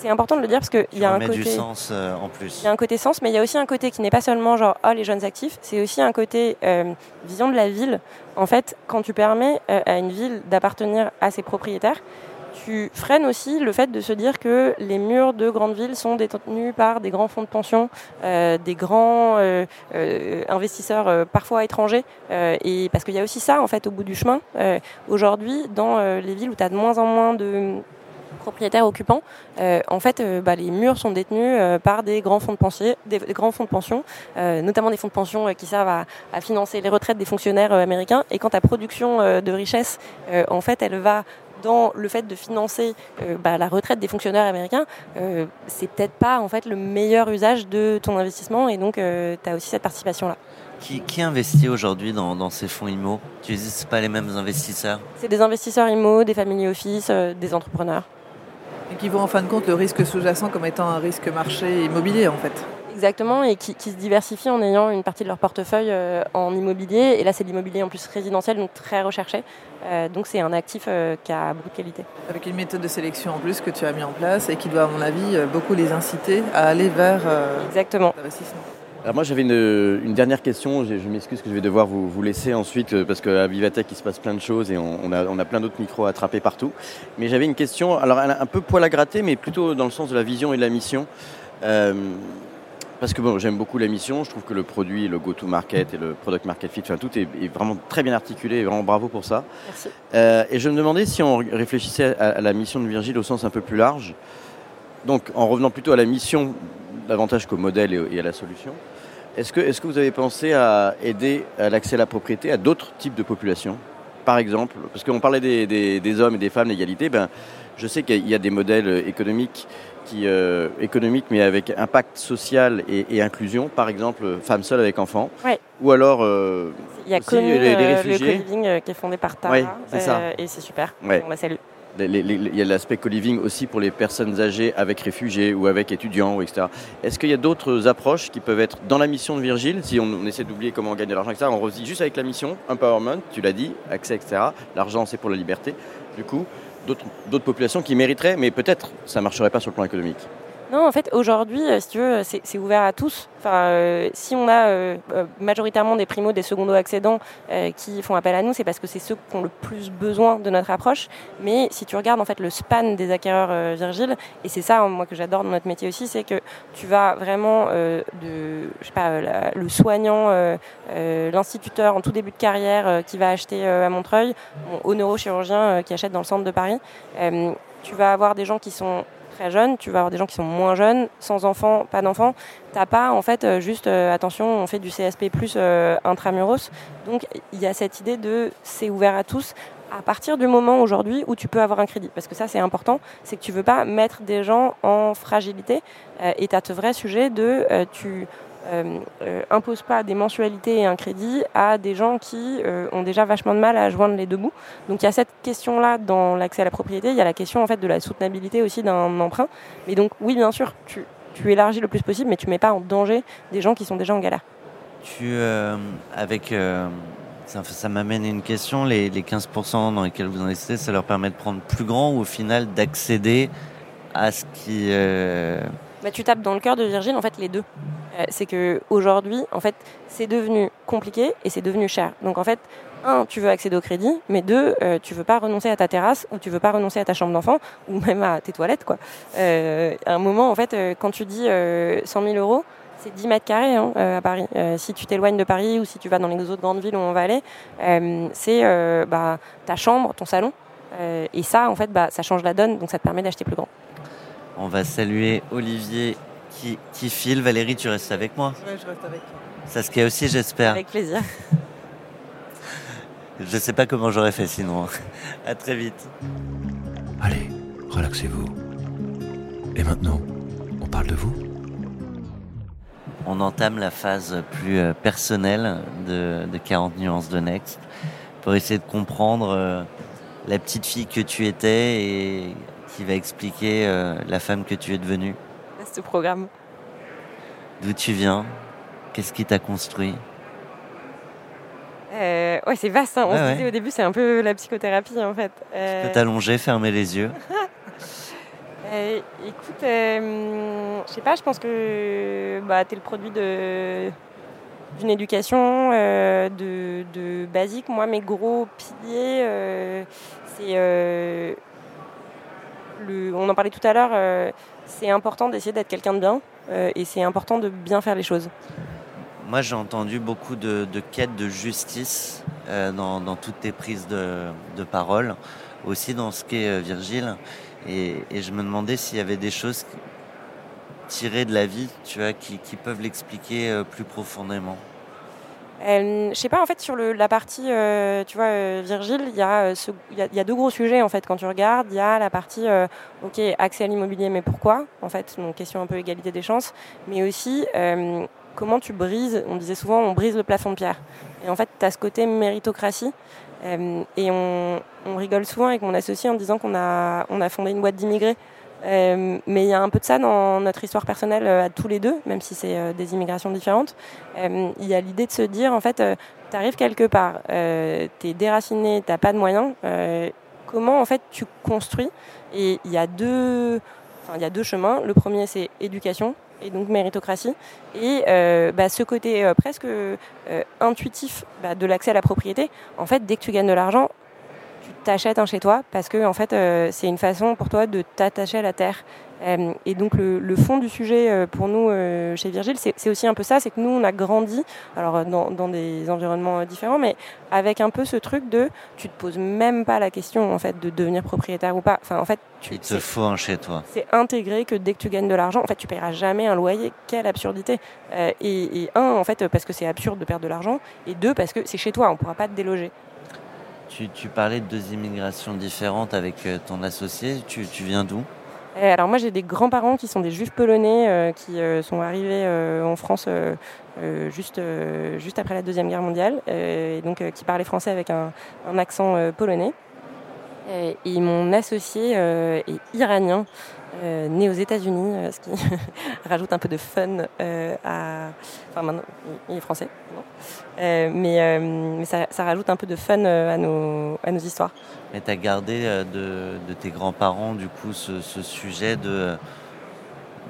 c'est important de le dire parce qu'il y a un côté du sens euh, en plus. il y a un côté sens, mais il y a aussi un côté qui n'est pas seulement genre oh les jeunes actifs, c'est aussi un côté euh, vision de la ville. En fait, quand tu permets euh, à une ville d'appartenir à ses propriétaires, tu freines aussi le fait de se dire que les murs de grandes villes sont détenus par des grands fonds de pension, euh, des grands euh, euh, investisseurs parfois étrangers. et parce qu'il y a aussi ça en fait au bout du chemin. Aujourd'hui, dans les villes où tu as de moins en moins de propriétaires occupants, euh, en fait, euh, bah, les murs sont détenus euh, par des grands fonds de pension, des, des grands fonds de pension, euh, notamment des fonds de pension euh, qui servent à, à financer les retraites des fonctionnaires euh, américains. Et quand ta production euh, de richesse, euh, en fait, elle va dans le fait de financer euh, bah, la retraite des fonctionnaires américains, euh, c'est peut-être pas en fait le meilleur usage de ton investissement et donc tu as aussi cette participation là. Qui, qui investit aujourd'hui dans, dans ces fonds IMO Tu dis pas les mêmes investisseurs? C'est des investisseurs IMO, des family office, euh, des entrepreneurs. Et qui voient en fin de compte le risque sous-jacent comme étant un risque marché immobilier en fait. Exactement, et qui, qui se diversifient en ayant une partie de leur portefeuille euh, en immobilier. Et là, c'est de l'immobilier en plus résidentiel, donc très recherché. Euh, donc c'est un actif euh, qui a beaucoup de qualité. Avec une méthode de sélection en plus que tu as mis en place et qui doit, à mon avis, beaucoup les inciter à aller vers Exactement. l'investissement. Alors moi j'avais une, une dernière question, je, je m'excuse que je vais devoir vous, vous laisser ensuite euh, parce qu'à Vivatech il se passe plein de choses et on, on a, on a plein d'autres micros à attraper partout. Mais j'avais une question, alors un peu poil à gratter mais plutôt dans le sens de la vision et de la mission. Euh, parce que bon, j'aime beaucoup la mission, je trouve que le produit, le go-to-market et le product market fit, enfin, tout est, est vraiment très bien articulé et vraiment bravo pour ça. Merci. Euh, et je me demandais si on réfléchissait à, à la mission de Virgile au sens un peu plus large. Donc, en revenant plutôt à la mission davantage qu'au modèle et, à la solution, est-ce que, est que vous avez pensé à aider à l'accès à la propriété à d'autres types de populations? Par exemple, parce qu'on parlait des, des- des hommes et des femmes, l'égalité, ben, je sais qu'il y a des modèles économiques qui, euh, économiques, mais avec impact social et, et inclusion, par exemple, femmes seules avec enfants, Ouais. ou alors euh, Il y a Aussi, connu les- les le réfugiés. co-living euh, qui est fondé par Tara. Ouais, ça. et c'est super. Ouais. On saluer. Il y a l'aspect co-living aussi pour les personnes âgées avec réfugiés ou avec étudiants, etc. Est-ce qu'il y a d'autres approches qui peuvent être dans la mission de Virgile Si on, on essaie d'oublier comment gagner de l'argent, etc., on revient juste avec la mission, empowerment, tu l'as dit, accès, etc. L'argent, c'est pour la liberté. Du coup, d'autres populations qui mériteraient, mais peut-être ça ne marcherait pas sur le plan économique. Non, en fait, aujourd'hui, euh, si tu veux, c'est ouvert à tous. Enfin, euh, si on a euh, euh, majoritairement des primos, des secondos accédants euh, qui font appel à nous, c'est parce que c'est ceux qui ont le plus besoin de notre approche. Mais si tu regardes en fait le span des acquéreurs euh, Virgile, et c'est ça, hein, moi que j'adore dans notre métier aussi, c'est que tu vas vraiment de, je sais pas, la- le soignant, l'instituteur en tout début de carrière qui va acheter à Montreuil, bon, au neurochirurgien qui achète dans le centre de Paris. Tu vas avoir des gens qui sont très jeunes, tu vas avoir des gens qui sont moins jeunes, sans enfants, pas d'enfants. T'as pas en fait euh, juste euh, attention, on fait du CSP plus euh, intramuros. Donc il y a cette idée de c'est ouvert à tous à partir du moment aujourd'hui où tu peux avoir un crédit. Parce que ça c'est important, c'est que tu veux pas mettre des gens en fragilité. et tu ce vrai sujet de tu impose pas des mensualités et un crédit à des gens qui euh, ont déjà vachement de mal à joindre les deux bouts. Donc il y a cette question-là dans l'accès à la propriété, il y a la question en fait de la soutenabilité aussi d'un emprunt. Mais donc oui, bien sûr, tu, élargis le plus possible, mais tu mets pas en danger des gens qui sont déjà en galère. Tu, avec, ça, ça m'amène à une question, les, les 15% dans lesquels vous investissez, ça leur permet de prendre plus grand ou au final d'accéder à ce qui bah, tu tapes dans le cœur de Virgile, en fait, les deux. Euh, c'est que aujourd'hui, en fait, c'est devenu compliqué et c'est devenu cher. Donc, en fait, un, tu veux accéder au crédit, mais deux, euh, tu veux pas renoncer à ta terrasse ou tu veux pas renoncer à ta chambre d'enfant ou même à tes toilettes, quoi. Euh, à un moment, en fait, euh, quand tu dis 100 000 euros, c'est 10 mètres carrés hein, à Paris. si tu t'éloignes de Paris ou si tu vas dans les autres grandes villes où on va aller, c'est bah, ta chambre, ton salon. et ça, en fait, bah, ça change la donne, donc ça te permet d'acheter plus grand. On va saluer Olivier qui, qui file. Valérie, tu restes avec moi Oui, je reste avec toi. Saskia aussi, j'espère. Avec plaisir. Je sais pas comment j'aurais fait sinon. À très vite. Allez, relaxez-vous. Et maintenant, on parle de vous On entame la phase plus euh, personnelle de, de 40 nuances de Next pour essayer de comprendre euh, la petite fille que tu étais et qui va expliquer euh, la femme que tu es devenue Ce programme. D'où tu viens? Qu'est-ce qui t'a construit? Euh, Ouais, c'est vaste. Hein. On se disait au début, c'est un peu la psychothérapie en fait. Euh... Tu peux t'allonger, fermer les yeux euh, Écoute, euh, je sais pas, je pense que bah, tu es le produit de d'une éducation euh, de, de, basique. Moi, mes gros piliers, euh, c'est on en parlait tout à l'heure, euh, c'est important d'essayer d'être quelqu'un de bien euh, et c'est important de bien faire les choses. Moi, j'ai entendu beaucoup de, quêtes de justice euh, dans, toutes tes prises de, parole, aussi dans ce qu'est Virgile. Et, je me demandais s'il y avait des choses tirées de la vie, tu vois, qui peuvent l'expliquer plus profondément. Euh, je sais pas, en fait, sur le, la partie, euh, tu vois, euh, Virgile, il y, a, il y, a deux gros sujets, en fait, quand tu regardes. Il y a la partie, OK, accès à l'immobilier, mais pourquoi En fait, donc question un peu égalité des chances. Mais aussi, comment tu brises, on disait souvent, on brise le plafond de pierre. Et en fait, tu as ce côté méritocratie. et on, on, rigole souvent avec mon associé en disant qu'on a, on a fondé une boîte d'immigrés. Euh, mais il y a un peu de ça dans notre histoire personnelle euh, à tous les deux, même si c'est euh, des immigrations différentes. il y a l'idée de se dire, en fait, tu arrives quelque part, tu es déraciné, tu pas de moyens, comment en fait tu construis? Et il y a deux, y a deux chemins. Le premier, c'est éducation et donc méritocratie. Et bah, ce côté presque intuitif bah, de l'accès à la propriété, en fait, dès que tu gagnes de l'argent, t'achètes un chez toi parce que en fait euh, c'est une façon pour toi de t'attacher à la terre. Euh, et donc le, fond du sujet euh, pour nous chez Virgile, c'est aussi un peu ça, c'est que nous on a grandi, alors dans, dans, des environnements différents, mais avec un peu ce truc de tu te poses même pas la question en fait de devenir propriétaire ou pas. Enfin en fait, tu, il te faut un chez toi. C'est intégré que dès que tu gagnes de l'argent, en fait tu paieras jamais un loyer. Quelle absurdité et, et, un en fait parce que c'est absurde de perdre de l'argent, et deux parce que c'est chez toi, on pourra pas te déloger. Tu, parlais de deux immigrations différentes avec euh, ton associé. Tu, viens d'où? Eh, alors moi j'ai des grands-parents qui sont des juifs polonais euh, qui euh, sont arrivés en France juste, juste après la Deuxième Guerre mondiale et donc qui parlaient français avec un, accent polonais. Et, mon associé est iranien, né aux États-Unis, ce qui rajoute un peu de fun à. Enfin maintenant il est français. Euh, mais, euh, mais ça, ça, rajoute un peu de fun euh, à, nos, à nos histoires. Mais tu as gardé de, de, tes grands-parents, du coup, ce, ce sujet de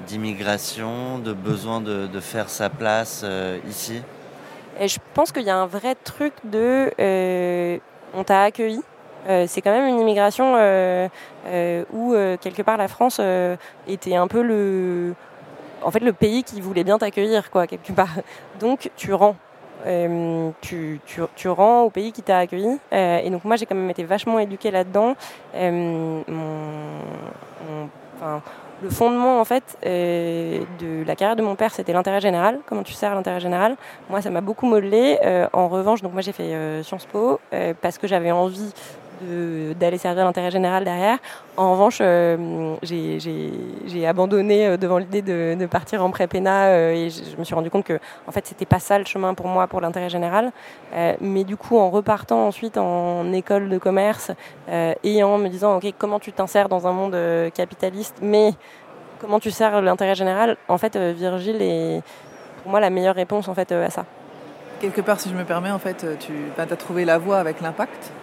d'immigration, de besoin de, de, faire sa place ici? Et Je pense qu'il y a un vrai truc de on t'a accueilli. C'est quand même une immigration où quelque part la France était un peu le en fait le pays qui voulait bien t'accueillir quoi quelque part. Donc tu rends. Euh, tu, tu, au pays qui t'a accueilli. Euh, et donc moi j'ai quand même été vachement éduquée là-dedans. Euh, le fondement en fait euh, de la carrière de mon père, c'était l'intérêt général. Comment tu sers l'intérêt général? Moi, ça m'a beaucoup modelé. Euh, en revanche, donc moi j'ai fait euh, Sciences Po parce que j'avais envie d'aller servir l'intérêt général derrière. En revanche, euh, j'ai abandonné euh, devant l'idée de, partir en pré-péna euh, et je, me suis rendu compte que en fait c'était pas ça le chemin pour moi pour l'intérêt général. mais du coup, en repartant ensuite en école de commerce et en me disant ok comment tu t'insères dans un monde capitaliste, mais comment tu sers l'intérêt général, en fait Virgile est pour moi la meilleure réponse en fait à ça. Quelque part, si je me permets, en fait, tu as trouvé la voie avec l'impact.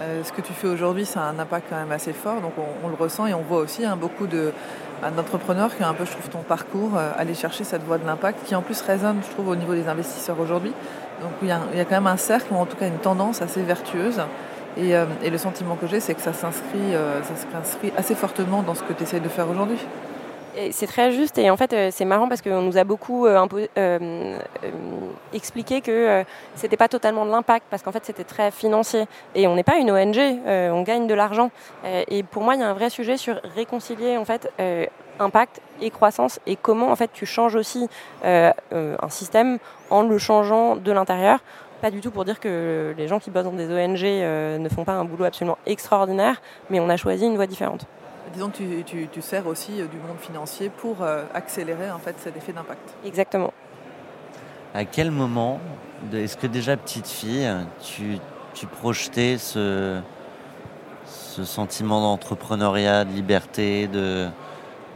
Euh, ce que tu fais aujourd'hui, ça a un impact quand même assez fort, donc on, le ressent et on voit aussi hein, beaucoup bah, d'entrepreneurs qui ont un peu, je trouve, ton parcours, euh, aller chercher cette voie de l'impact qui en plus résonne, je trouve, au niveau des investisseurs aujourd'hui. Donc il y, a, quand même un cercle, ou en tout cas une tendance assez vertueuse. Et, euh, le sentiment que j'ai, c'est que ça s'inscrit assez fortement dans ce que tu essayes de faire aujourd'hui. C'est très juste et en fait euh, c'est marrant parce qu'on nous a beaucoup euh, euh, expliqué que c'était pas totalement de l'impact parce qu'en fait c'était très financier et on n'est pas une ONG, on gagne de l'argent et pour moi il y a un vrai sujet sur réconcilier en fait impact et croissance et comment en fait tu changes aussi un système en le changeant de l'intérieur. Pas du tout pour dire que les gens qui bossent dans des ONG ne font pas un boulot absolument extraordinaire, mais on a choisi une voie différente. Disons que tu, tu, sers aussi euh, du monde financier pour euh, accélérer en fait cet effet d'impact. Exactement. À quel moment, est-ce que déjà petite fille, tu, tu projetais ce, ce sentiment d'entrepreneuriat, de liberté, de,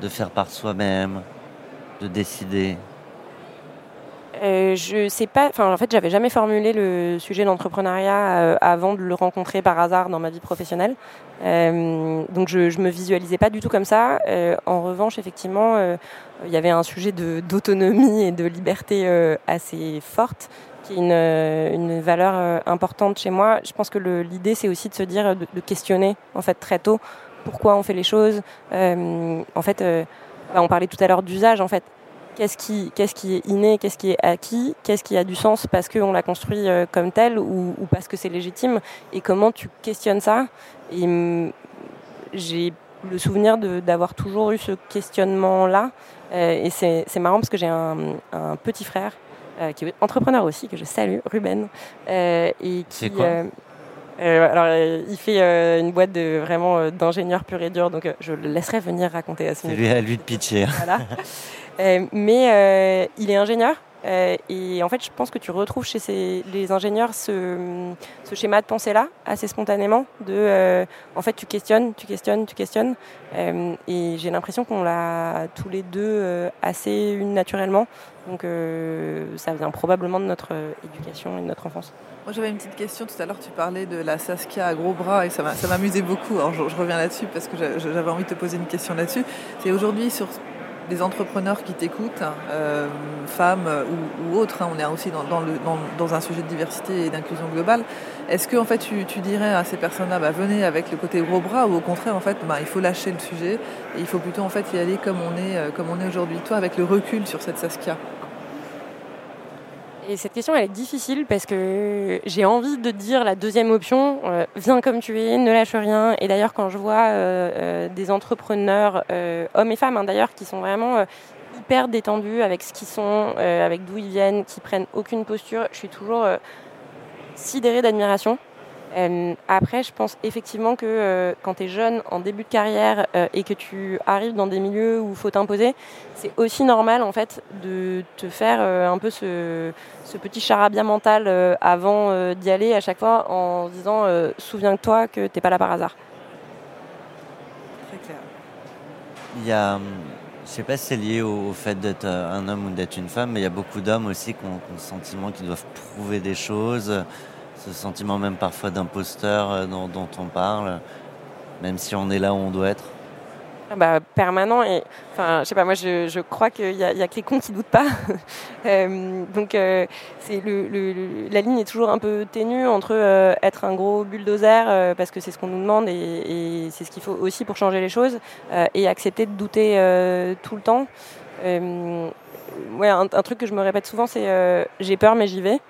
de faire par soi-même, de décider? Euh, je sais pas. Enfin, en fait, j'avais jamais formulé le sujet d'entrepreneuriat euh, avant de le rencontrer par hasard dans ma vie professionnelle. Euh, donc, je, je me visualisais pas du tout comme ça. en revanche, effectivement, il y avait un sujet d'autonomie et de liberté assez forte qui est une, une valeur importante chez moi. Je pense que l'idée, c'est aussi de se dire, de, questionner en fait très tôt pourquoi on fait les choses. en fait, bah, on parlait tout à l'heure d'usage. En fait, Qu'est-ce qui, qu'est-ce qui est inné, qu'est-ce qui est acquis, qu'est-ce qui a du sens parce qu'on l'a construit euh, comme tel ou, parce que c'est légitime et comment tu questionnes ça. Et j'ai le souvenir d'avoir toujours eu ce questionnement-là. Euh, et c'est, marrant parce que j'ai un, petit frère euh, qui est entrepreneur aussi, que je salue, Ruben. et qui, quoi? alors, il fait une boîte de vraiment d'ingénieur pur et dur, donc je le laisserai venir raconter à ce C'est lui à lui de pitcher. Voilà. Euh, mais euh, il est ingénieur. Euh, et en fait, je pense que tu retrouves chez les ingénieurs ce, schéma de pensée-là, assez spontanément, en fait, tu questionnes, tu questionnes, tu questionnes. et j'ai l'impression qu'on l'a tous les deux assez naturellement. Donc, ça vient probablement de notre éducation et de notre enfance. Moi, j'avais une petite question. Tout à l'heure, tu parlais de la Saskia à gros bras et ça m'amusait beaucoup. Alors, je, je reviens là-dessus parce que j'avais envie de te poser une question là-dessus. C'est aujourd'hui sur des entrepreneurs qui t'écoutent, euh, femmes ou, autres, hein, on est aussi dans, un sujet de diversité et d'inclusion globale. Est-ce que en fait tu, dirais à ces personnes-là, bah, venez avec le côté gros bras, ou au contraire en fait, bah, il faut lâcher le sujet et il faut plutôt en fait y aller comme on est, euh, comme on est aujourd'hui? Toi, avec le recul sur cette Saskia. Et cette question, elle est difficile parce que j'ai envie de dire la deuxième option, euh, viens comme tu es, ne lâche rien. Et d'ailleurs, quand je vois euh, euh, des entrepreneurs, hommes et femmes hein, d'ailleurs, qui sont vraiment hyper détendus avec ce qu'ils sont, avec d'où ils viennent, qui prennent aucune posture, je suis toujours sidérée d'admiration. Euh, après, je pense effectivement que euh, quand tu es jeune, en début de carrière, euh, et que tu arrives dans des milieux où il faut t'imposer, c'est aussi normal en fait de te faire un peu ce, petit charabia mental avant d'y aller à chaque fois en disant souviens-toi que t'es pas là par hasard. Très clair. Il y a, je sais pas si c'est lié au, fait d'être un homme ou d'être une femme, mais il y a beaucoup d'hommes aussi qui ont, qui ont le sentiment qu'ils doivent prouver des choses ce sentiment même parfois d'imposteur euh, dont, on parle, même si on est là où on doit être. Ah bah, permanent et enfin je sais pas moi je, crois qu'il y, a que les cons qui doutent pas. Euh, donc euh, c'est le, la ligne est toujours un peu ténue entre être un gros bulldozer parce que c'est ce qu'on nous demande et, c'est ce qu'il faut aussi pour changer les choses et accepter de douter tout le temps. Ouais un, truc que je me répète souvent c'est j'ai peur mais j'y vais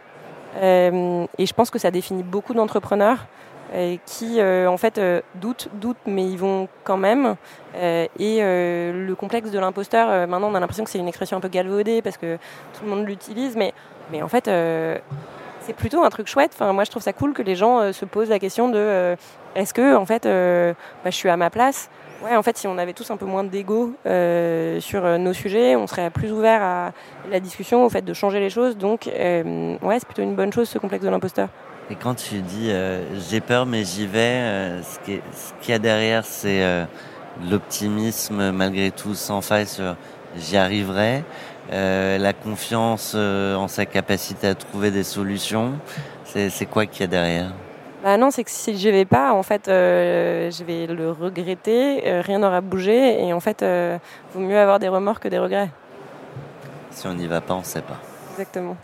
et je pense que ça définit beaucoup d'entrepreneurs. qui en fait doutent, doutent, mais ils vont quand même. et le complexe de l'imposteur, maintenant on a l'impression que c'est une expression un peu galvaudée parce que tout le monde l'utilise, mais, mais en fait c'est plutôt un truc chouette. Enfin, moi, je trouve ça cool que les gens se posent la question de est-ce que, en fait, bah, je suis à ma place Ouais, en fait, si on avait tous un peu moins d'ego euh, sur euh, nos sujets, on serait plus ouvert à la discussion, au fait de changer les choses. Donc, euh, ouais, c'est plutôt une bonne chose ce complexe de l'imposteur. Et quand tu dis j'ai peur mais j'y vais, ce qu'il y a derrière, c'est l'optimisme malgré tout sans faille sur j'y arriverai, la confiance en sa capacité à trouver des solutions. C'est quoi qu'il y a derrière? Bah non, c'est que si je vais pas, en fait, euh, je vais le regretter, euh, rien n'aura bougé, et en fait, euh, vaut mieux avoir des remords que des regrets. Si on n'y va pas, on sait pas. Exactement.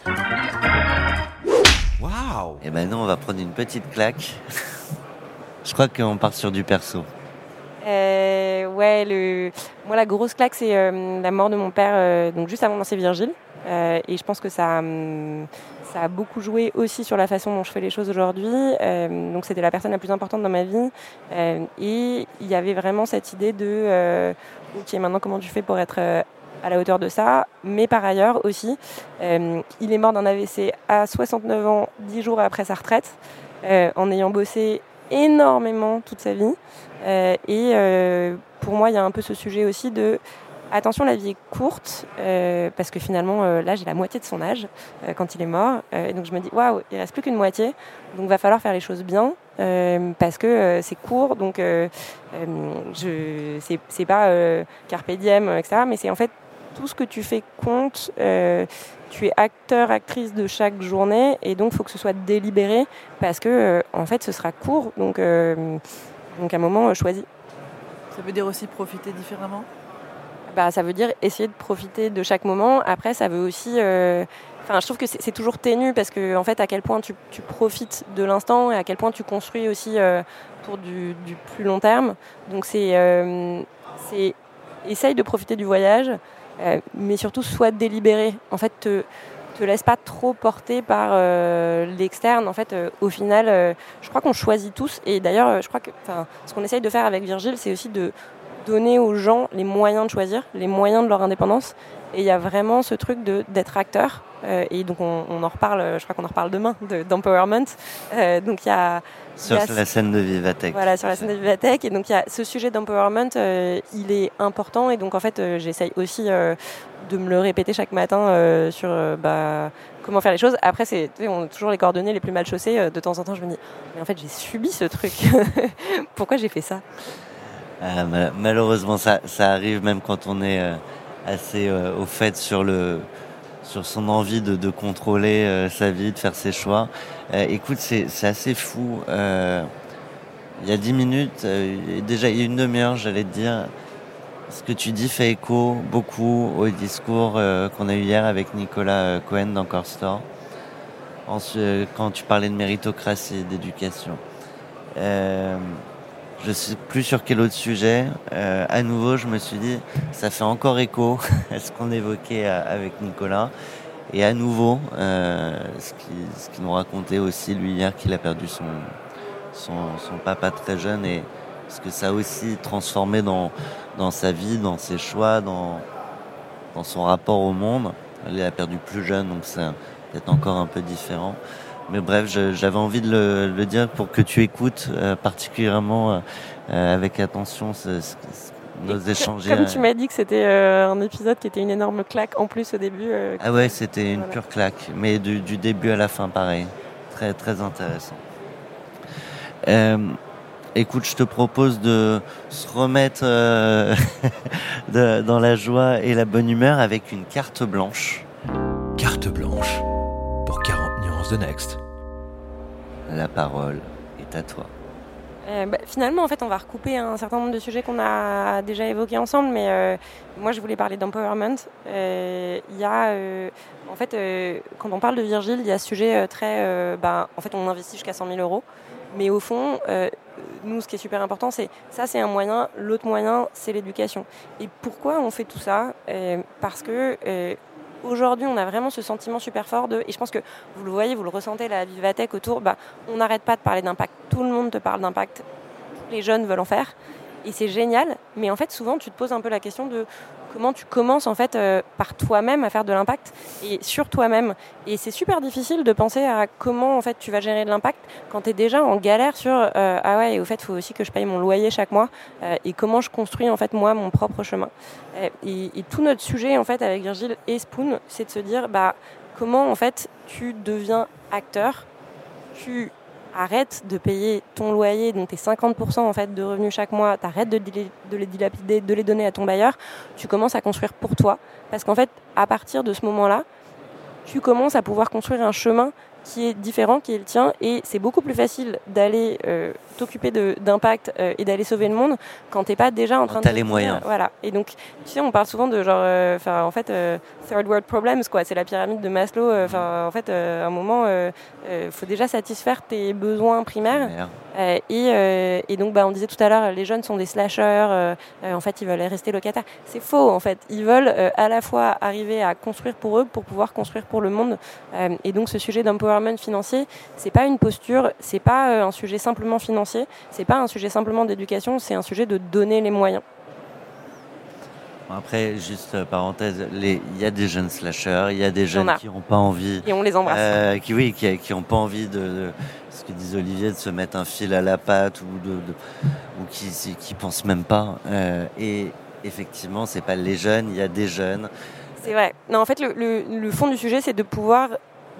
Waouh Et ben nous, on va prendre une petite claque. je crois qu'on part sur du perso. ouais, le... moi la grosse claque c'est la mort de mon père, donc juste avant de lancer Virgile, et je pense que ça, hum, ça a beaucoup joué aussi sur la façon dont je fais les choses aujourd'hui. Euh, donc c'était la personne la plus importante dans ma vie. Euh, et il y avait vraiment cette idée de, euh, ok, maintenant comment tu fais pour être à la hauteur de ça? Mais par ailleurs aussi, il est mort d'un AVC à 69 ans, 10 jours après sa retraite, en ayant bossé énormément toute sa vie. et pour moi, il y a un peu ce sujet aussi de Attention, la vie est courte, euh, parce que finalement, euh, là, j'ai la moitié de son âge euh, quand il est mort. et donc, je me dis, waouh, il reste plus qu'une moitié. Donc, va falloir faire les choses bien, parce que c'est court. Donc, je c'est pas carpe diem, etc. Mais c'est en fait tout ce que tu fais compte. tu es acteur, actrice de chaque journée, et donc, il faut que ce soit délibéré, parce que, en fait, ce sera court. Donc, donc à un moment, choisi. Ça veut dire aussi profiter différemment? Bah, ça veut dire essayer de profiter de chaque moment. Après, ça veut aussi. Euh, je trouve que c'est toujours ténu parce que, en fait, à quel point tu, profites de l'instant et à quel point tu construis aussi euh, pour du, plus long terme. Donc, c'est. Euh, essaye de profiter du voyage, mais surtout, sois délibéré. En fait, te, te laisse pas trop porter par l'externe. En fait, au final, je crois qu'on choisit tous. Et d'ailleurs, je crois que ce qu'on essaye de faire avec Virgile, c'est aussi de donner aux gens les moyens de choisir, les moyens de leur indépendance. Et il y a vraiment ce truc d'être acteur. Euh, et donc on, en reparle, je crois qu'on en reparle demain, d'empowerment. Euh, donc il y a sur la scène de Vivatech. Voilà, sur la scène de Vivatech. Et donc il y a ce sujet d'empowerment, euh, il est important. Et donc en fait, j'essaye aussi de me le répéter chaque matin sur bah, comment faire les choses. Après, c'est on a toujours les coordonnées les plus mal chaussées. De temps en temps, je me dis, mais en fait, j'ai subi ce truc. Pourquoi j'ai fait ça? Euh, malheureusement, ça, ça, arrive même quand on est euh, assez euh, au fait sur le sur son envie de, de contrôler sa vie, de faire ses choix. écoute, c'est assez fou. il y a dix minutes, déjà il y a une demi-heure, j'allais te dire, ce que tu dis fait écho beaucoup au discours qu'on a eu hier avec Nicolas Cohen dans Core Store, quand tu parlais de méritocratie, d'éducation. Je sais plus sur quel autre sujet. Euh, à nouveau, je me suis dit, ça fait encore écho à ce qu'on évoquait euh, avec Nicolas. Et à nouveau, euh, ce qu'il nous racontait aussi lui hier qu'il a perdu son, son, son, papa très jeune et ce que ça a aussi transformé dans, dans sa vie, dans ses choix, dans, dans son rapport au monde. Il a perdu plus jeune, donc c'est peut-être encore un peu différent. Mais bref, j'avais envie de le, dire pour que tu écoutes euh, particulièrement euh, euh, avec attention nos échanges. Comme tu m'as dit que c'était un épisode qui était une énorme claque en plus au début. ah ouais, c'était une pure claque, mais du, début à la fin, pareil. Très, très intéressant. Écoute, je te propose de se remettre dans la joie et la bonne humeur avec une carte blanche. Carte blanche 40 nuances de Next. La parole est à toi. Euh, bah, finalement, en fait, on va recouper un certain nombre de sujets qu'on a déjà évoqués ensemble, mais euh, moi, je voulais parler d'empowerment. Euh, il y a, en fait, quand on parle de Virgile, il y a ce sujet très, bah, en fait, on investit jusqu'à 100 000 euros, mais au fond, nous, ce qui est super important, c'est ça, c'est un moyen. L'autre moyen, c'est l'éducation. Et pourquoi on fait tout ça? Parce que aujourd'hui, on a vraiment ce sentiment super fort de, et je pense que vous le voyez, vous le ressentez, la Vivatech autour, bah, on n'arrête pas de parler d'impact. Tout le monde te parle d'impact. Les jeunes veulent en faire. Et c'est génial. Mais en fait, souvent, tu te poses un peu la question de comment tu commences en fait euh, par toi-même à faire de l'impact et sur toi-même. Et c'est super difficile de penser à comment en fait tu vas gérer de l'impact quand tu es déjà en galère sur euh, ah ouais, et au fait, faut aussi que je paye mon loyer chaque mois euh, et comment je construis en fait moi mon propre chemin. Et, et, tout notre sujet en fait avec Virgile et Spoon, c'est de se dire bah comment en fait tu deviens acteur, tu arrête de payer ton loyer, donc tes 50% en fait de revenus chaque mois, t'arrêtes de, de les dilapider, de les donner à ton bailleur, tu commences à construire pour toi. Parce qu'en fait, à partir de ce moment-là, tu commences à pouvoir construire un chemin qui est différent, qui est le tien, et c'est beaucoup plus facile d'aller euh, t'occuper d'impact euh, et d'aller sauver le monde quand t'es pas déjà en train de. T'as les moyens. Voilà. Et donc, tu sais, on parle souvent de genre, euh, en fait, third world problems, quoi. C'est la pyramide de Maslow. Enfin, en fait, à un moment, il faut déjà satisfaire tes besoins primaires. Et, et, donc, bah, on disait tout à l'heure, les jeunes sont des slashers. en fait, ils veulent rester locataires. C'est faux, en fait. Ils veulent à la fois arriver à construire pour eux, pour pouvoir construire pour le monde. et donc, ce sujet d'empowerment financier, c'est pas une posture, c'est pas un sujet simplement financier c'est pas un sujet simplement d'éducation, c'est un sujet de donner les moyens. Après, juste euh, parenthèse, il y a des jeunes slashers, il y a des jeunes qui n'ont pas envie. Et on les embrasse. Euh, qui, oui, qui n'ont pas envie de, ce que disait Olivier, de se mettre un fil à la patte ou, de, ou qui ne pensent même pas. Euh, et effectivement, c'est pas les jeunes, il y a des jeunes. C'est vrai. Non, en fait, le, fond du sujet, c'est de pouvoir